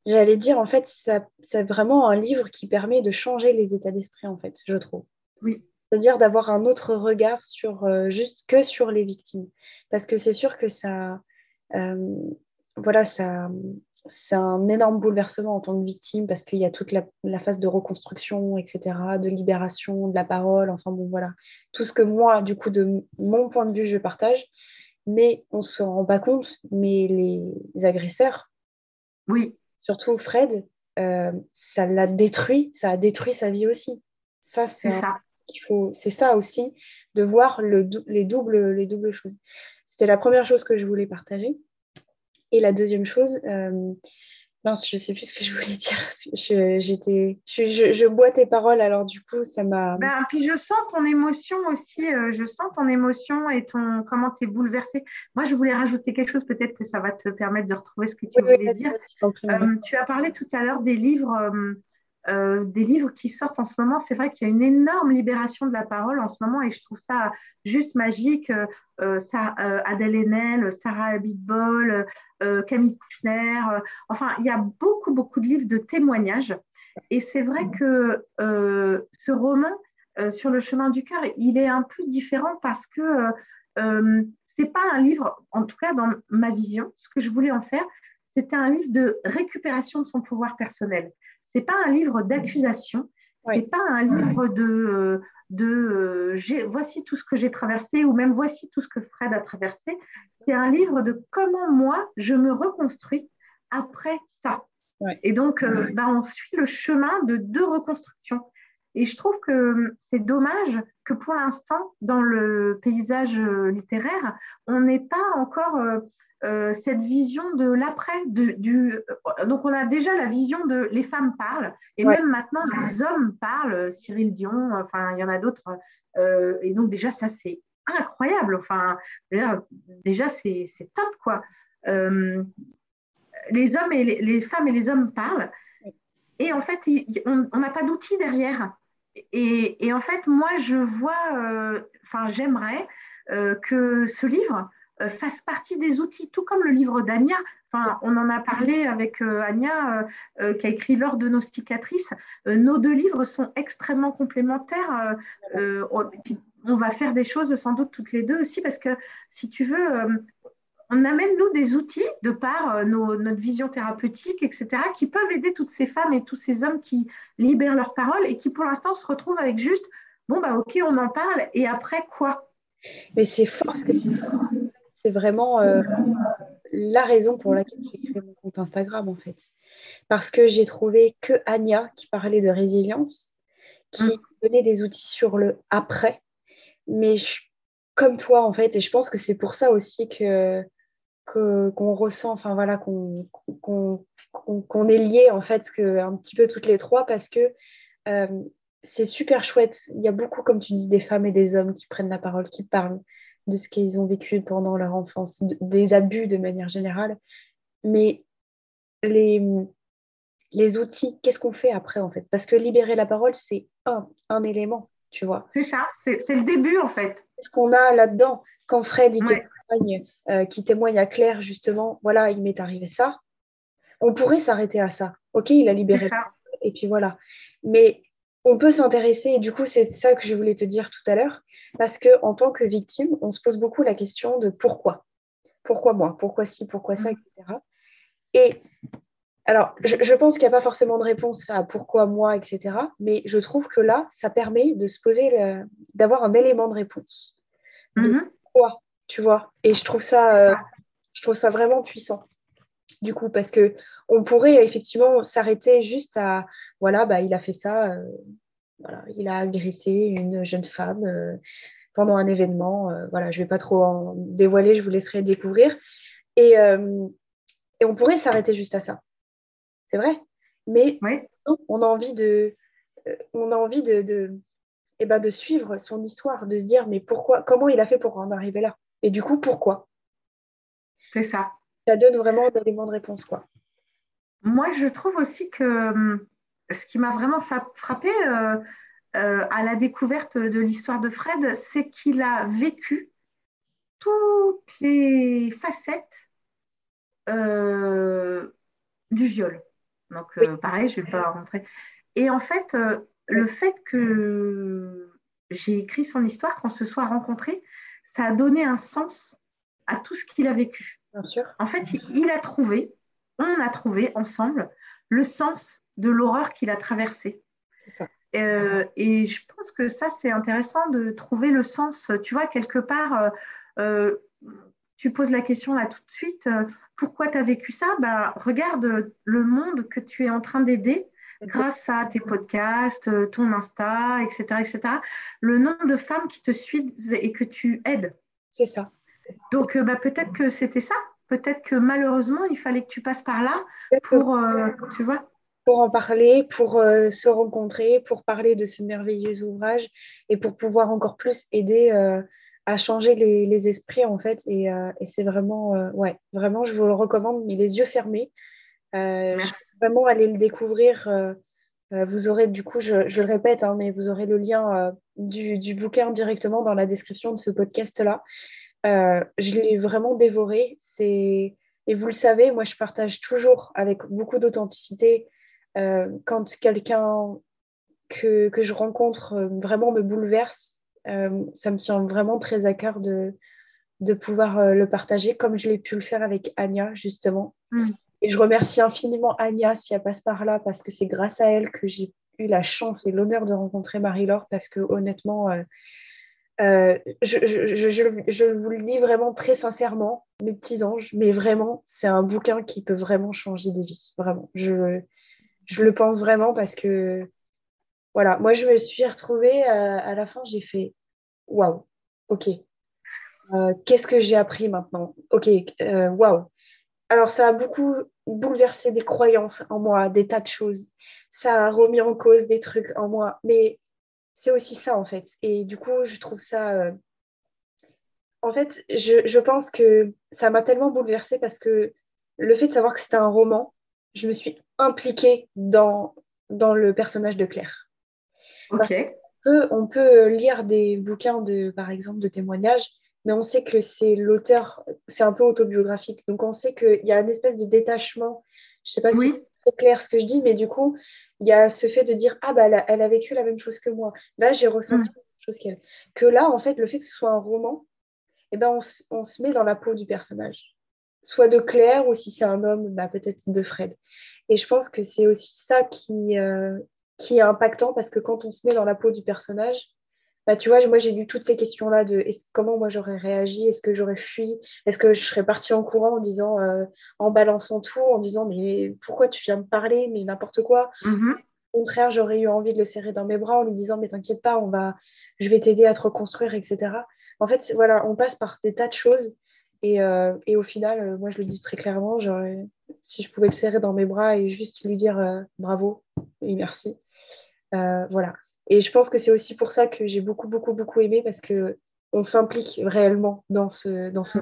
j'allais dire, en fait, c'est vraiment un livre qui permet de changer les états d'esprit, en fait, je trouve. Oui, c'est-à-dire d'avoir un autre regard sur euh, juste que sur les victimes. Parce que c'est sûr que ça, euh, voilà, ça, c'est un énorme bouleversement en tant que victime parce qu'il y a toute la, phase de reconstruction, etc., de libération de la parole, enfin bon, voilà, tout ce que moi, du coup, de mon point de vue, je partage, mais on ne se rend pas compte, mais les agresseurs, oui, surtout Fred, euh, ça l'a détruit, ça a détruit sa vie aussi. Ça, c'est ça faut, c'est ça aussi, de voir le, les, doubles, les doubles choses. C'était la première chose que je voulais partager. Et la deuxième chose, euh, mince, je ne sais plus ce que je voulais dire. Je, j'étais, je, bois tes paroles, alors du coup, ça m'a. Ben, puis je sens ton émotion aussi, euh, je sens ton émotion et ton comment tu es bouleversée. Moi, je voulais rajouter quelque chose, peut-être que ça va te permettre de retrouver ce que tu voulais dire. Euh, tu as parlé tout à l'heure des livres. Euh, des livres qui sortent en ce moment. C'est vrai qu'il y a une énorme libération de la parole en ce moment et je trouve ça juste magique. Euh, ça, euh, Adèle Haenel, Sarah Abitbol, Camille Kouchner, enfin, il y a beaucoup, beaucoup de livres de témoignages. Et c'est vrai que ce roman, Sur le chemin du cœur, il est un peu différent parce que c'est pas un livre, en tout cas dans ma vision, ce que je voulais en faire, c'était un livre de récupération de son pouvoir personnel c'est pas un livre d'accusation, ce c'est pas un livre de, de euh, voici tout ce que j'ai traversé ou même voici tout ce que Fred a traversé. C'est un livre de comment moi je me reconstruis après ça. Et donc, euh, bah, on suit le chemin de deux reconstructions. Et je trouve que c'est dommage que pour l'instant, dans le paysage euh, littéraire, on n'ait pas encore euh, cette vision de l'après. Du, euh, donc, on a déjà la vision de les femmes parlent, et même maintenant, les hommes parlent. Cyril Dion, enfin, il y en a d'autres. Euh, et donc, déjà, ça, c'est incroyable. Enfin, déjà, c'est top, quoi. les hommes et les, femmes et les hommes parlent. Et en fait, on n'a pas d'outils derrière. Et, en fait, moi, je vois, enfin, j'aimerais que ce livre euh, fasse partie des outils, tout comme le livre d'Ania. Enfin, on en a parlé avec euh, euh, qui a écrit L'or de nos cicatrices. nos deux livres sont extrêmement complémentaires. on va faire des choses sans doute toutes les deux aussi, parce que si tu veux, on amène nous des outils de par notre vision thérapeutique, etc., qui peuvent aider toutes ces femmes et tous ces hommes qui libèrent leur parole et qui pour l'instant se retrouvent avec juste, bon, bah ok, on en parle, et après quoi? Mais c'est fort ce que tu c'est vraiment euh, la raison pour laquelle j'ai créé mon compte Instagram, en fait. Parce que j'ai trouvé que Anya qui parlait de résilience, qui mm. donnait des outils sur le après. Mais comme toi, en fait, et je pense que c'est pour ça aussi que qu'on ressent, enfin voilà, qu'on est lié en fait que, un petit peu toutes les trois parce que euh, c'est super chouette. Il y a beaucoup, comme tu dis, des femmes et des hommes qui prennent la parole, qui parlent de ce qu'ils ont vécu pendant leur enfance, des abus de manière générale. Mais les, les outils, qu'est-ce qu'on fait après en fait? Parce que libérer la parole, c'est un, un élément, tu vois. C'est ça, c'est le début en fait. Qu'est-ce qu'on a là-dedans? Quand Fred, il témoigne, euh, qui témoigne à Claire, justement, voilà, il m'est arrivé ça. On pourrait s'arrêter à ça. Ok, il a libéré. Ça. Et puis voilà. Mais on peut s'intéresser, et du coup, c'est ça que je voulais te dire tout à l'heure, parce qu'en tant que victime, on se pose beaucoup la question de pourquoi. Pourquoi moi? Pourquoi ci? Pourquoi ça? Etc. Et alors, je, pense qu'il n'y a pas forcément de réponse à pourquoi moi, etc. Mais je trouve que là, ça permet de se poser, d'avoir un élément de réponse. Mm-hmm. Tu vois Et je trouve ça, euh, je trouve ça vraiment puissant. Du coup, parce que on pourrait effectivement s'arrêter juste à, voilà, bah, il a fait ça, euh, voilà, il a agressé une jeune femme euh, pendant un événement. voilà, je ne vais pas trop en dévoiler, je vous laisserai découvrir. Et, et on pourrait s'arrêter juste à ça c'est vrai. Mais on a envie de, on a envie de, de, eh ben, de suivre son histoire, de se dire mais pourquoi, comment il a fait pour en arriver là? Et du coup, pourquoi? C'est ça. Ça donne vraiment un élément de réponse, quoi. Moi, je trouve aussi que hum, ce qui m'a vraiment frappé euh, euh, à la découverte de l'histoire de Fred, c'est qu'il a vécu toutes les facettes du viol. Donc, euh, pareil, je ne vais pas rentrer. Et en fait, euh, le fait que j'ai écrit son histoire, qu'on se soit rencontrés, ça a donné un sens à tout ce qu'il a vécu. Bien sûr. En fait, il a trouvé, on a trouvé ensemble le sens de l'horreur qu'il a traversée. C'est ça. Euh, et je pense que ça, c'est intéressant de trouver le sens. Tu vois, quelque part, tu poses la question là tout de suite, pourquoi tu as vécu ça? Bah, Regarde le monde que tu es en train d'aider grâce à tes podcasts, euh, ton Insta, etc., etc. Le nombre de femmes qui te suivent et que tu aides. C'est ça. Donc, euh, bah, peut-être que c'était ça. Peut-être que malheureusement, il fallait que tu passes par là pour, euh, tu vois pour en parler, pour se rencontrer, pour parler de ce merveilleux ouvrage et pour pouvoir encore plus aider à changer les, esprits en fait. Et, euh, c'est vraiment, ouais, vraiment, je vous le recommande, mais les yeux fermés. Euh, vraiment aller le découvrir. vous aurez, du coup, je, le répète, hein, mais vous aurez le lien du, du, bouquin directement dans la description de ce podcast-là. je l'ai vraiment dévoré. C'est... Et vous le savez, moi, je partage toujours avec beaucoup d'authenticité quand quelqu'un que, que, je rencontre vraiment me bouleverse euh, ça me tient vraiment très à cœur de, de pouvoir euh, le partager comme je l'ai pu le faire avec Anya, justement. Mm. Et je remercie infiniment Anya si elle passe par là parce que c'est grâce à elle que j'ai eu la chance et l'honneur de rencontrer Marie-Laure parce que honnêtement, euh, je, je, vous le dis vraiment très sincèrement, mes petits anges, mais vraiment, c'est un bouquin qui peut vraiment changer des vies. Vraiment, je, le pense vraiment parce que voilà, moi je me suis retrouvée euh, à la fin, j'ai fait waouh, ok. Euh, qu'est-ce que j'ai appris maintenant? Ok, euh, waouh. Alors ça a beaucoup bouleversé des croyances en moi, des tas de choses. Ça a remis en cause des trucs en moi, mais c'est aussi ça en fait. Et du coup, je trouve ça. En fait, je, je pense que ça m'a tellement bouleversée parce que le fait de savoir que c'était un roman, je me suis impliquée dans, dans le personnage de Claire on peut lire des bouquins, de, par exemple, de témoignages, mais on sait que c'est l'auteur, c'est un peu autobiographique. Donc on sait qu'il y a une espèce de détachement. Je ne sais pas si c'est clair ce que je dis, mais du coup, il y a ce fait de dire Ah, bah, elle a, vécu la même chose que moi. Là, j'ai ressenti mm. la même chose qu'elle. Que là, en fait, le fait que ce soit un roman, eh ben, on, se met dans la peau du personnage. Soit de Claire, ou si c'est un homme, bah, peut-être de Fred. Et je pense que c'est aussi ça qui, euh, qui est impactant parce que quand on se met dans la peau du personnage, bah, tu vois, moi j'ai lu toutes ces questions-là de comment moi j'aurais réagi, est-ce que j'aurais fui, est-ce que je serais partie en courant en disant, euh, en balançant tout, en disant mais pourquoi tu viens me parler, mais n'importe quoi. Mm-hmm. Au contraire, j'aurais eu envie de le serrer dans mes bras en lui disant mais t'inquiète pas, on va, je vais t'aider à te reconstruire, etc. En fait, voilà, on passe par des tas de choses Et, et, au final, moi, je le dis très clairement, genre, si je pouvais le serrer dans mes bras et juste lui dire bravo et merci. voilà. Et je pense que c'est aussi pour ça que j'ai beaucoup, beaucoup, beaucoup aimé parce que on s'implique réellement dans ce, dans ce.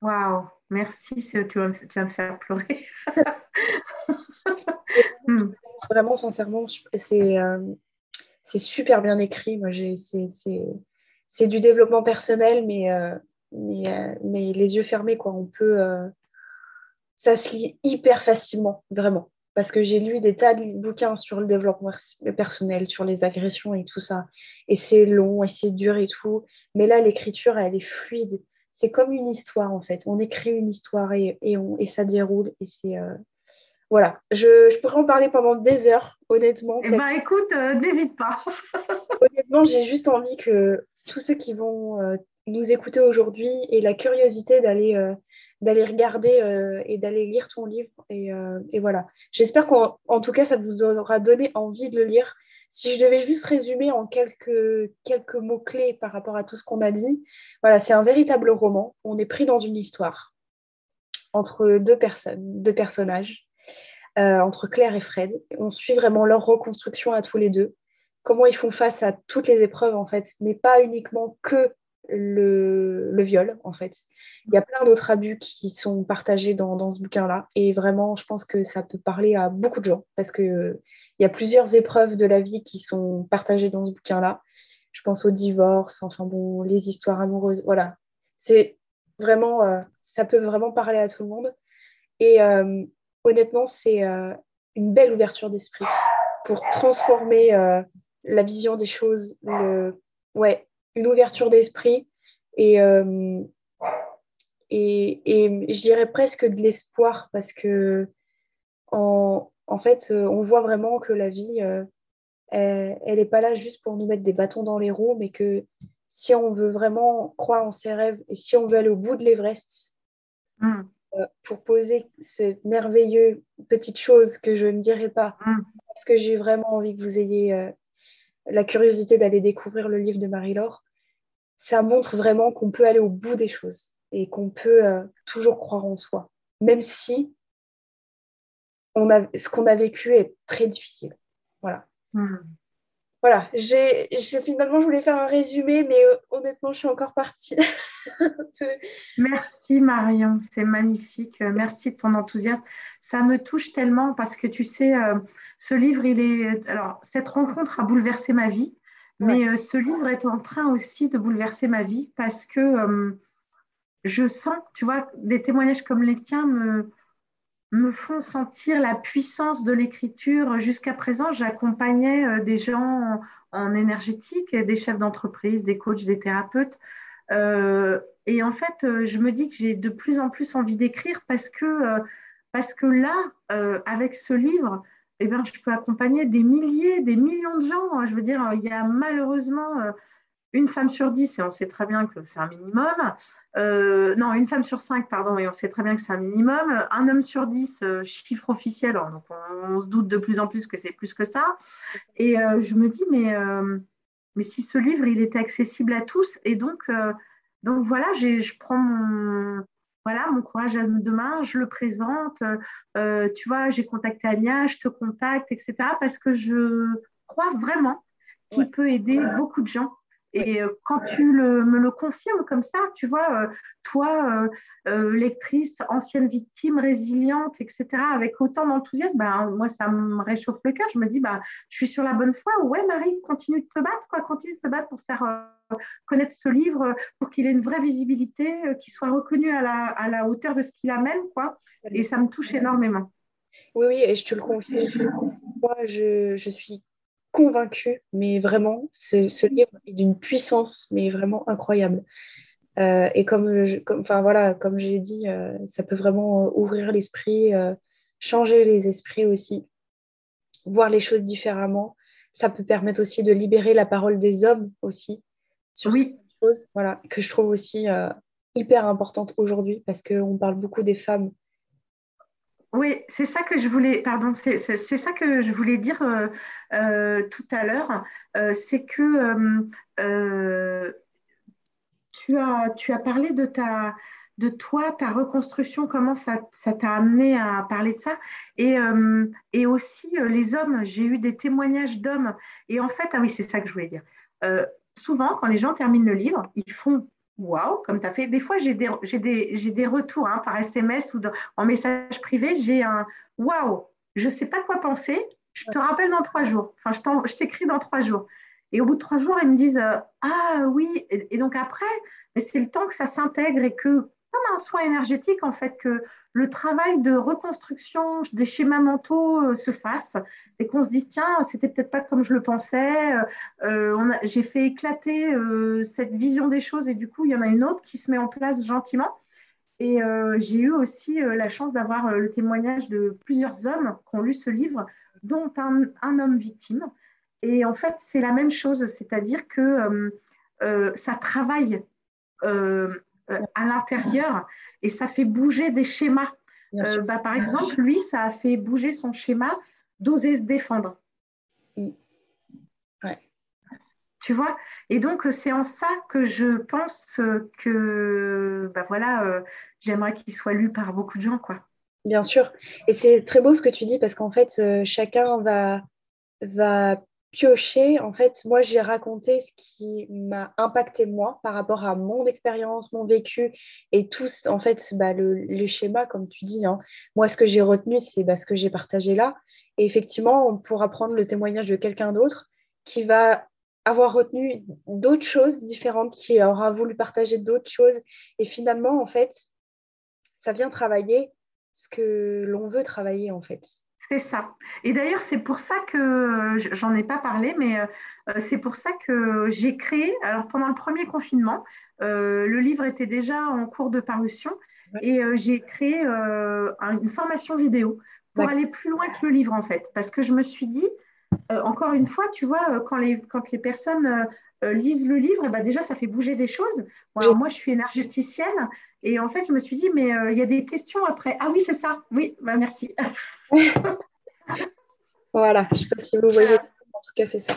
Waouh, merci, tu vas, tu vas me faire pleurer. Hmm. Vraiment, sincèrement, c'est euh, super bien écrit. Moi, c'est du développement personnel, mais, euh, mais, euh, mais, les yeux fermés, quoi. On peut. ça se lit hyper facilement, vraiment parce que j'ai lu des tas de bouquins sur le développement personnel, sur les agressions et tout ça. Et c'est long et c'est dur et tout. Mais là, l'écriture, elle est fluide. C'est comme une histoire, en fait. On écrit une histoire et, et, on, et ça déroule. Et c'est. Euh, voilà. Je, je, pourrais en parler pendant des heures, honnêtement. Eh ben, écoute, euh, n'hésite pas. honnêtement, j'ai juste envie que tous ceux qui vont euh, nous écouter aujourd'hui aient la curiosité d'aller d'aller regarder euh, et d'aller lire ton livre. Et, euh, et voilà. J'espère qu'en tout cas, ça vous aura donné envie de le lire. Si je devais juste résumer en quelques, quelques mots-clés par rapport à tout ce qu'on a dit, voilà, c'est un véritable roman. On est pris dans une histoire entre deux personnes, deux personnages, euh, entre Claire et Fred. On suit vraiment leur reconstruction à tous les deux, comment ils font face à toutes les épreuves en fait, mais pas uniquement que le, viol en fait. Il y a plein d'autres abus qui sont partagés dans, ce bouquin-là. Et vraiment, je pense que ça peut parler à beaucoup de gens parce qu'il y a plusieurs épreuves de la vie qui sont partagées dans ce bouquin-là. Je pense au divorce, enfin bon, les histoires amoureuses. Voilà. C'est vraiment, euh, ça peut vraiment parler à tout le monde. Et euh, honnêtement, c'est euh, une belle ouverture d'esprit pour transformer la vision des choses. Ouais, une ouverture d'esprit. Et et, et je dirais presque de l'espoir parce que en, en, fait, euh, on voit vraiment que la vie, euh, elle n'est pas là juste pour nous mettre des bâtons dans les roues, mais que si on veut vraiment croire en ses rêves et si on veut aller au bout de l'Everest, mm. euh, pour poser cette merveilleuse petite chose que je ne dirai pas, mm. parce que j'ai vraiment envie que vous ayez la curiosité d'aller découvrir le livre de Marie-Laure, ça montre vraiment qu'on peut aller au bout des choses et qu'on peut euh, toujours croire en soi, même si on a, ce qu'on a vécu est très difficile. Voilà. Hmm. Voilà, j'ai, finalement, je voulais faire un résumé, mais euh, honnêtement, je suis encore partie. Merci Marion, c'est magnifique. Merci de ton enthousiasme. Ça me touche tellement parce que tu sais, euh, ce livre, il est. Alors, cette rencontre a bouleversé ma vie, mais ce livre est en train aussi de bouleverser ma vie parce que je sens, tu vois, des témoignages comme les tiens me, me font sentir la puissance de l'écriture. Jusqu'à présent, j'accompagnais euh, des gens en, énergétique, des chefs d'entreprise, des coachs, des thérapeutes. Euh, et en fait, euh, je me dis que j'ai de plus en plus envie d'écrire parce que là, avec ce livre, eh bien, je peux accompagner des milliers, des millions de gens. Je veux dire, il y a malheureusement une femme sur dix, et on sait très bien que c'est un minimum. Euh, non, une femme sur cinq, pardon, et on sait très bien que c'est un minimum. Un homme sur dix, euh, chiffre officiel, hein, donc on, se doute de plus en plus que c'est plus que ça. Et euh, je me dis, mais, mais si ce livre, il était accessible à tous, et donc, donc voilà, je prends mon, voilà, mon courage à demain, je le présente. tu vois, j'ai contacté Ania, je te contacte, etc. Parce que je crois vraiment qu'il peut aider beaucoup de gens. Et euh, quand tu me le confirmes comme ça, tu vois, euh, toi, euh, lectrice, ancienne victime, résiliente, etc., avec autant d'enthousiasme, ben, moi, ça me réchauffe le cœur. Je me dis, bah, je suis sur la bonne foi. Ouais, Marie, continue de te battre, quoi, continue de te battre pour faire connaître ce livre, pour qu'il ait une vraie visibilité, qu'il soit reconnu à la, à la, hauteur de ce qu'il amène, quoi. Et ça me touche énormément. Oui, oui, et je te le confie. Moi, je, je suis convaincue, mais vraiment, ce, livre est d'une puissance, mais vraiment incroyable. Euh, et comme, comme, enfin, voilà, comme j'ai dit, euh, ça peut vraiment ouvrir l'esprit, euh, changer les esprits aussi, voir les choses différemment. Ça peut permettre aussi de libérer la parole des hommes aussi sur oui. ces choses, voilà, que je trouve aussi hyper importante aujourd'hui parce qu'on parle beaucoup des femmes oui, c'est ça que je voulais, pardon, c'est ça que je voulais dire euh, euh, tout à l'heure, euh, c'est que tu as, tu as parlé de ta, de toi, ta reconstruction, comment ça, t'a amené à parler de ça. Et, et aussi les hommes, j'ai eu des témoignages d'hommes. Et en fait, ah oui, c'est ça que je voulais dire. Souvent, quand les gens terminent le livre, ils font waouh, comme tu as fait. Des fois, j'ai des, retours hein, par SMS ou en message privé. J'ai un waouh, je ne sais pas quoi penser. Je te rappelle dans trois jours. Enfin, je t'écris dans trois jours. Et au bout de trois jours, ils me disent Ah oui. Et donc après, c'est le temps que ça s'intègre et que comme un soin énergétique, en fait, que le travail de reconstruction des schémas mentaux euh, se fasse et qu'on se dise, tiens, c'était peut-être pas comme je le pensais, euh, euh, j'ai fait éclater cette vision des choses et du coup, il y en a une autre qui se met en place gentiment. Et j'ai eu aussi la chance d'avoir le témoignage de plusieurs hommes qui ont lu ce livre, dont un, homme victime. Et en fait, c'est la même chose, c'est-à-dire que ça travaille à l'intérieur et ça fait bouger des schémas. Euh, bah, par exemple, lui, ça a fait bouger son schéma d'oser se défendre. Mm. Tu vois? Et donc, euh, c'est en ça que je pense que bah, voilà, j'aimerais qu'il soit lu par beaucoup de gens. Quoi. Bien sûr. Et c'est très beau ce que tu dis parce qu'en fait, chacun va, va piocher, en fait, moi, j'ai raconté ce qui m'a impacté moi par rapport à mon expérience, mon vécu et tout, en fait, bah, le, schéma, comme tu dis. Hein. Moi, ce que j'ai retenu, c'est bah, ce que j'ai partagé là. Et effectivement, on pourra prendre le témoignage de quelqu'un d'autre qui va avoir retenu d'autres choses différentes, qui aura voulu partager d'autres choses. Et finalement, en fait, ça vient travailler ce que l'on veut travailler, en fait. C'est ça. Et d'ailleurs, c'est pour ça que j'en ai pas parlé, mais euh, c'est pour ça que j'ai créé. Alors, pendant le premier confinement, euh, le livre était déjà en cours de parution et euh, j'ai créé une formation vidéo pour aller plus loin que le livre, en fait. Parce que je me suis dit, encore une fois, tu vois, quand les, quand les personnes lisent le livre, ben déjà, ça fait bouger des choses. moi, je suis énergéticienne et en fait, je me suis dit, mais il y a des questions après. Ah oui, c'est ça. Oui, bah, merci. voilà, je ne sais pas si vous voyez, en tout cas, c'est ça.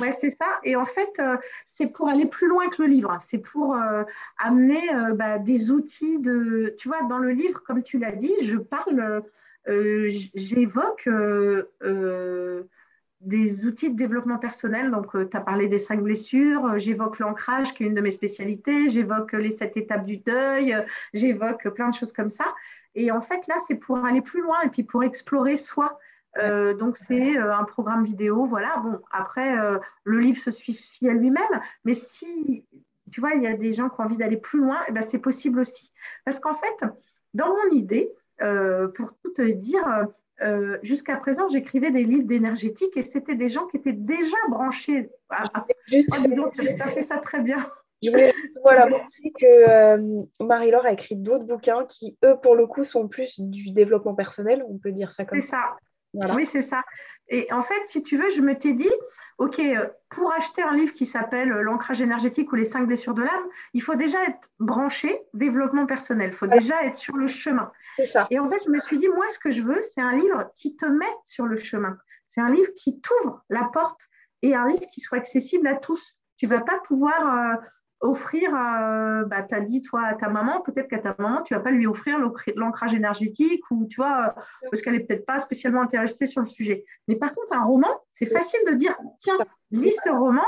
Ouais, c'est ça. Et en fait, euh, c'est pour aller plus loin que le livre. C'est pour euh, amener euh, bah, des outils de. Tu vois, dans le livre, comme tu l'as dit, je parle, j'évoque des outils de développement personnel. Donc, tu as parlé des cinq blessures, j'évoque l'ancrage, qui est une de mes spécialités, j'évoque les sept étapes du deuil, j'évoque plein de choses comme ça. Et en fait, là, c'est pour aller plus loin et puis pour explorer soi. Euh, donc, c'est euh, un programme vidéo. Voilà. Bon, après, euh, le livre se suffit à lui-même. Mais si, tu vois, il y a des gens qui ont envie d'aller plus loin, eh ben, c'est possible aussi. Parce qu'en fait, dans mon idée, pour tout te dire, jusqu'à présent, j'écrivais des livres d'énergétique et c'était des gens qui étaient déjà branchés. Juste... Oh, donc, tu as fait ça très bien. Je voulais juste voilà, montrer que euh, Marie-Laure a écrit d'autres bouquins qui, eux, pour le coup, sont plus du développement personnel, on peut dire ça comme ça. Oui, c'est ça. Et en fait, si tu veux, je me t'ai dit, OK, euh, pour acheter un livre qui s'appelle euh, L'ancrage énergétique ou les cinq blessures de l'âme, il faut déjà être branché développement personnel. Il faut déjà être sur le chemin. C'est ça. Et en fait, je me suis dit, moi, ce que je veux, c'est un livre qui te mette sur le chemin. C'est un livre qui t'ouvre la porte et un livre qui soit accessible à tous. Tu ne vas pas pouvoir offrir, bah, tu as dit toi à ta maman, peut-être qu'à ta maman, tu vas pas lui offrir l'ancrage énergétique ou tu vois, parce qu'elle est peut-être pas spécialement intéressée sur le sujet. Mais par contre, un roman, c'est facile de dire, tiens, lis ce roman,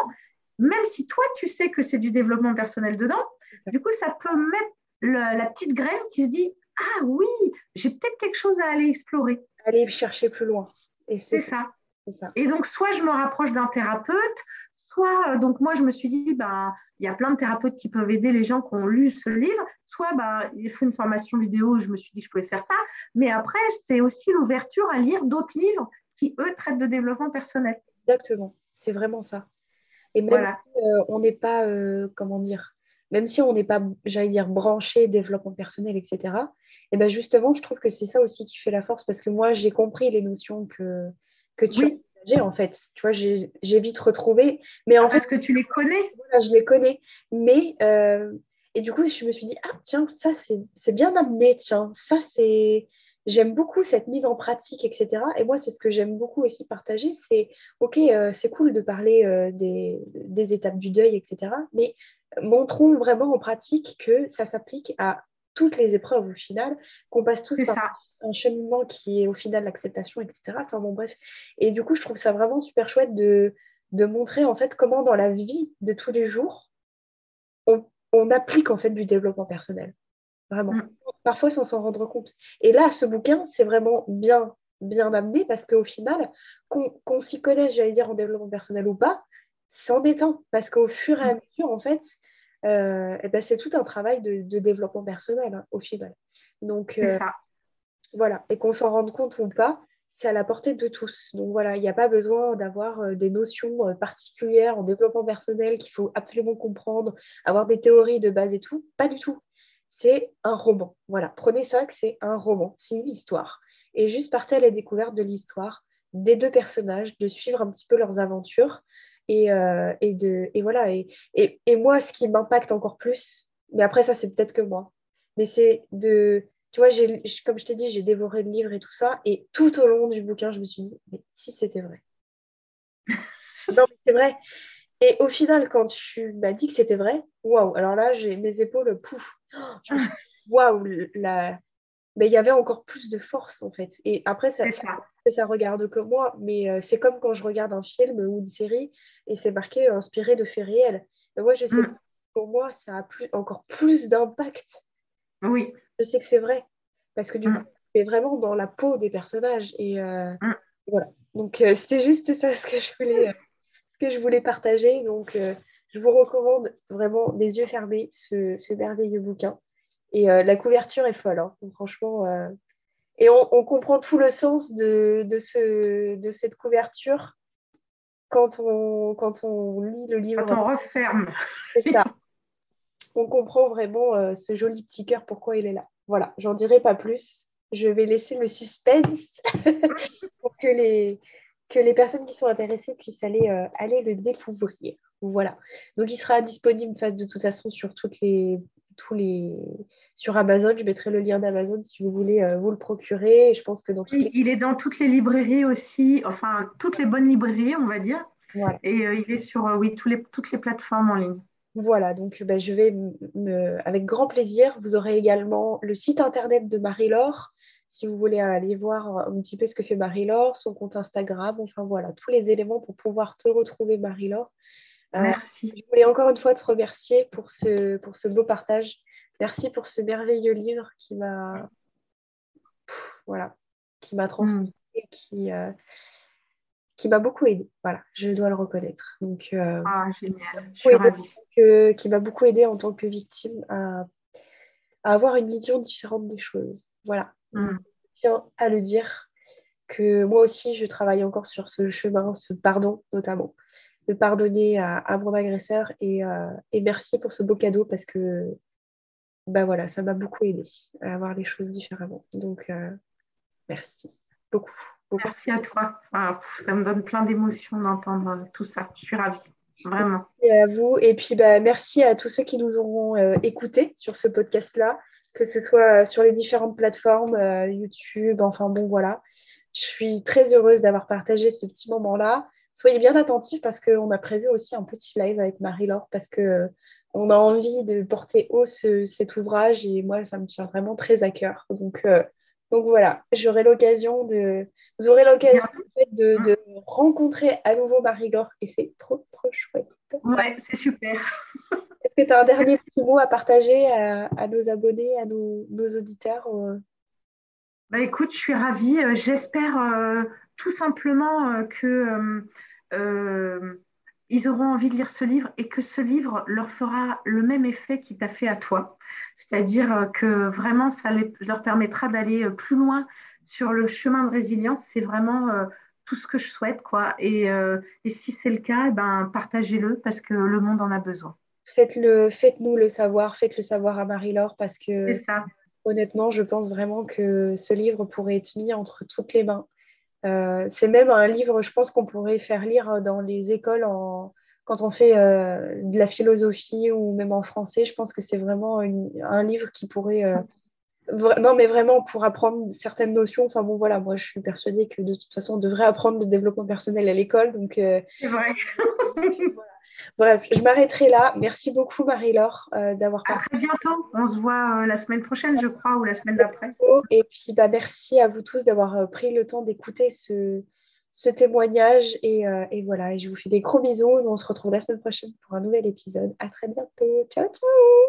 même si toi, tu sais que c'est du développement personnel dedans, du coup, ça peut mettre la petite graine qui se dit, ah oui, j'ai peut-être quelque chose à aller explorer. Aller chercher plus loin. Et c'est ça. ça. Et donc, soit je me rapproche d'un thérapeute, soit, euh, donc moi, je me suis dit, ben, il y a plein de thérapeutes qui peuvent aider les gens qui ont lu ce livre, soit bah, il faut une formation vidéo, je me suis dit que je pouvais faire ça, mais après, c'est aussi l'ouverture à lire d'autres livres qui, eux, traitent de développement personnel. Exactement, c'est vraiment ça. Et même si euh, on n'est pas, euh, comment dire, même si on n'est pas, j'allais dire, branché développement personnel, etc., et ben justement, je trouve que c'est ça aussi qui fait la force, parce que moi, j'ai compris les notions que, que tu en fait. Tu vois, j'ai vite retrouvé. Mais en ah, Parce que tu les connais Voilà, je les connais. Mais, euh, et du coup, je me suis dit, ah tiens, ça c'est bien amené, tiens, ça c'est. J'aime beaucoup cette mise en pratique, etc. Et moi, c'est ce que j'aime beaucoup aussi partager. C'est, OK, euh, c'est cool de parler euh, des, des, étapes du deuil, etc. Mais montrons vraiment en pratique que ça s'applique à toutes les épreuves au final, qu'on passe tous par un cheminement qui est au final l'acceptation, etc. Enfin bon, bref. Et du coup, je trouve ça vraiment super chouette de, de montrer en fait comment dans la vie de tous les jours, on, on applique en fait du développement personnel. Vraiment. Mm. Parfois sans s'en rendre compte. Et là, ce bouquin, c'est vraiment bien, bien amené parce qu'au final, qu'on s'y connaisse, j'allais dire, en développement personnel ou pas, c'en est un. Parce qu'au fur et à mm. mesure, en fait, euh, eh ben, c'est tout un travail de, développement personnel hein, au final. Donc, euh, voilà. Et qu'on s'en rende compte ou pas, c'est à la portée de tous. Donc voilà, il n'y a pas besoin d'avoir euh, des notions particulières en développement personnel qu'il faut absolument comprendre, avoir des théories de base et tout. Pas du tout. C'est un roman. Voilà, prenez ça que c'est un roman, c'est une histoire. Et juste partez à la découverte de l'histoire des deux personnages, de suivre un petit peu leurs aventures et, euh, et, de, et voilà. Et, et, moi, ce qui m'impacte encore plus, mais après, ça, c'est peut-être que moi, mais c'est de. Tu vois, comme je t'ai dit, j'ai dévoré le livre et tout ça. Et tout au long du bouquin, je me suis dit, mais si c'était vrai. non, mais c'est vrai. Et au final, quand tu m'as dit que c'était vrai, waouh, alors là, j'ai mes épaules, pouf. Waouh, la, mais il y avait encore plus de force en fait. Et après, ça, ça. regarde que moi, mais euh, c'est comme quand je regarde un film ou une série et c'est marqué inspiré de faits réels. Mais moi, je sais mm. pour moi, ça a plus, encore plus d'impact. Oui. Je sais que c'est vrai. Parce que du mm. coup, c'est vraiment dans la peau des personnages. Et euh, mm. voilà. Donc, c'était juste ça ce que je voulais, ce que je voulais partager. Donc, je vous recommande vraiment, les yeux fermés, ce, ce merveilleux bouquin. Et euh, la couverture est folle, hein. franchement. Euh, et on, comprend tout le sens de, de, ce, de cette couverture quand on, quand on lit le livre. Quand on referme. C'est ça. on comprend vraiment euh, ce joli petit cœur, pourquoi il est là. Voilà, j'en dirai pas plus. Je vais laisser le suspense pour que les, que les personnes qui sont intéressées puissent aller, aller le découvrir. Voilà. Donc, il sera disponible de toute façon sur toutes les tous les sur Amazon. Je mettrai le lien d'Amazon si vous voulez euh, vous le procurer. je pense que donc il est dans toutes les librairies aussi, enfin toutes les bonnes librairies, on va dire. Et euh, il est sur euh, oui tous les, toutes les plateformes en ligne. Voilà, donc ben, je vais me, avec grand plaisir. Vous aurez également le site internet de Marie-Laure si vous voulez aller voir un petit peu ce que fait Marie-Laure, son compte Instagram, enfin voilà, tous les éléments pour pouvoir te retrouver Marie-Laure. Merci. Je voulais encore une fois te remercier pour ce, pour ce beau partage. Merci pour ce merveilleux livre qui m'a voilà, qui m'a transmis, mm. qui, euh, qui m'a beaucoup aidé. Voilà, je dois le reconnaître. Donc, euh, ah, génial. Je suis ravie. Que, qui m'a beaucoup aidé en tant que victime à, avoir une vision différente des choses. Voilà. Mm. Je tiens à le dire que moi aussi, je travaille encore sur ce chemin, ce pardon notamment de pardonner à, mon agresseur euh, et, merci pour ce beau cadeau parce que bah voilà, ça m'a beaucoup aidé à voir les choses différemment. Donc, euh, merci beaucoup, Merci à toi. ça me donne plein d'émotions d'entendre tout ça. Je suis ravie. Vraiment. Et à vous. Et puis, bah, merci à tous ceux qui nous auront euh, écoutés sur ce podcast-là, que ce soit sur les différentes plateformes, YouTube, enfin bon, voilà. Je suis très heureuse d'avoir partagé ce petit moment-là soyez bien attentifs parce qu'on a prévu aussi un petit live avec Marie-Laure parce que euh, on a envie de porter haut cet ouvrage et moi, ça me tient vraiment très à cœur. Donc, euh, donc voilà, j'aurai l'occasion de, vous aurez l'occasion de, de, rencontrer à nouveau Marie-Laure et c'est trop, trop chouette. Ouais, c'est super. Est-ce que tu as un dernier petit mot à partager à, nos abonnés, à nos, auditeurs bah, Écoute, je suis ravie. Euh, j'espère tout simplement que euh, ils auront envie de lire ce livre et que ce livre leur fera le même effet qu'il t'a fait à toi. C'est-à-dire que vraiment, ça leur permettra d'aller euh, plus loin sur le chemin de résilience. C'est vraiment euh, tout ce que je souhaite. quoi. Et, si c'est le cas, eh ben, partagez-le parce que le monde en a besoin. Faites-le, faites-nous le savoir, faites le savoir à Marie-Laure parce que honnêtement, je pense vraiment que ce livre pourrait être mis entre toutes les mains euh, c'est même un livre, je pense qu'on pourrait faire lire dans les écoles quand on fait euh, de la philosophie ou même en français. Je pense que c'est vraiment un livre qui pourrait... Euh, non, mais vraiment pour apprendre certaines notions. Enfin bon, voilà, moi je suis persuadée que de toute façon, on devrait apprendre le développement personnel à l'école. Donc, c'est vrai. Bref, je m'arrêterai là. Merci beaucoup, Marie-Laure, euh, d'avoir À très bientôt. On se voit euh, la semaine prochaine, je crois, ou la semaine d'après. Et puis, bah, merci à vous tous d'avoir euh, pris le temps d'écouter ce, ce témoignage. Et, et voilà, et je vous fais des gros bisous. On se retrouve la semaine prochaine pour un nouvel épisode. À très bientôt. Ciao, ciao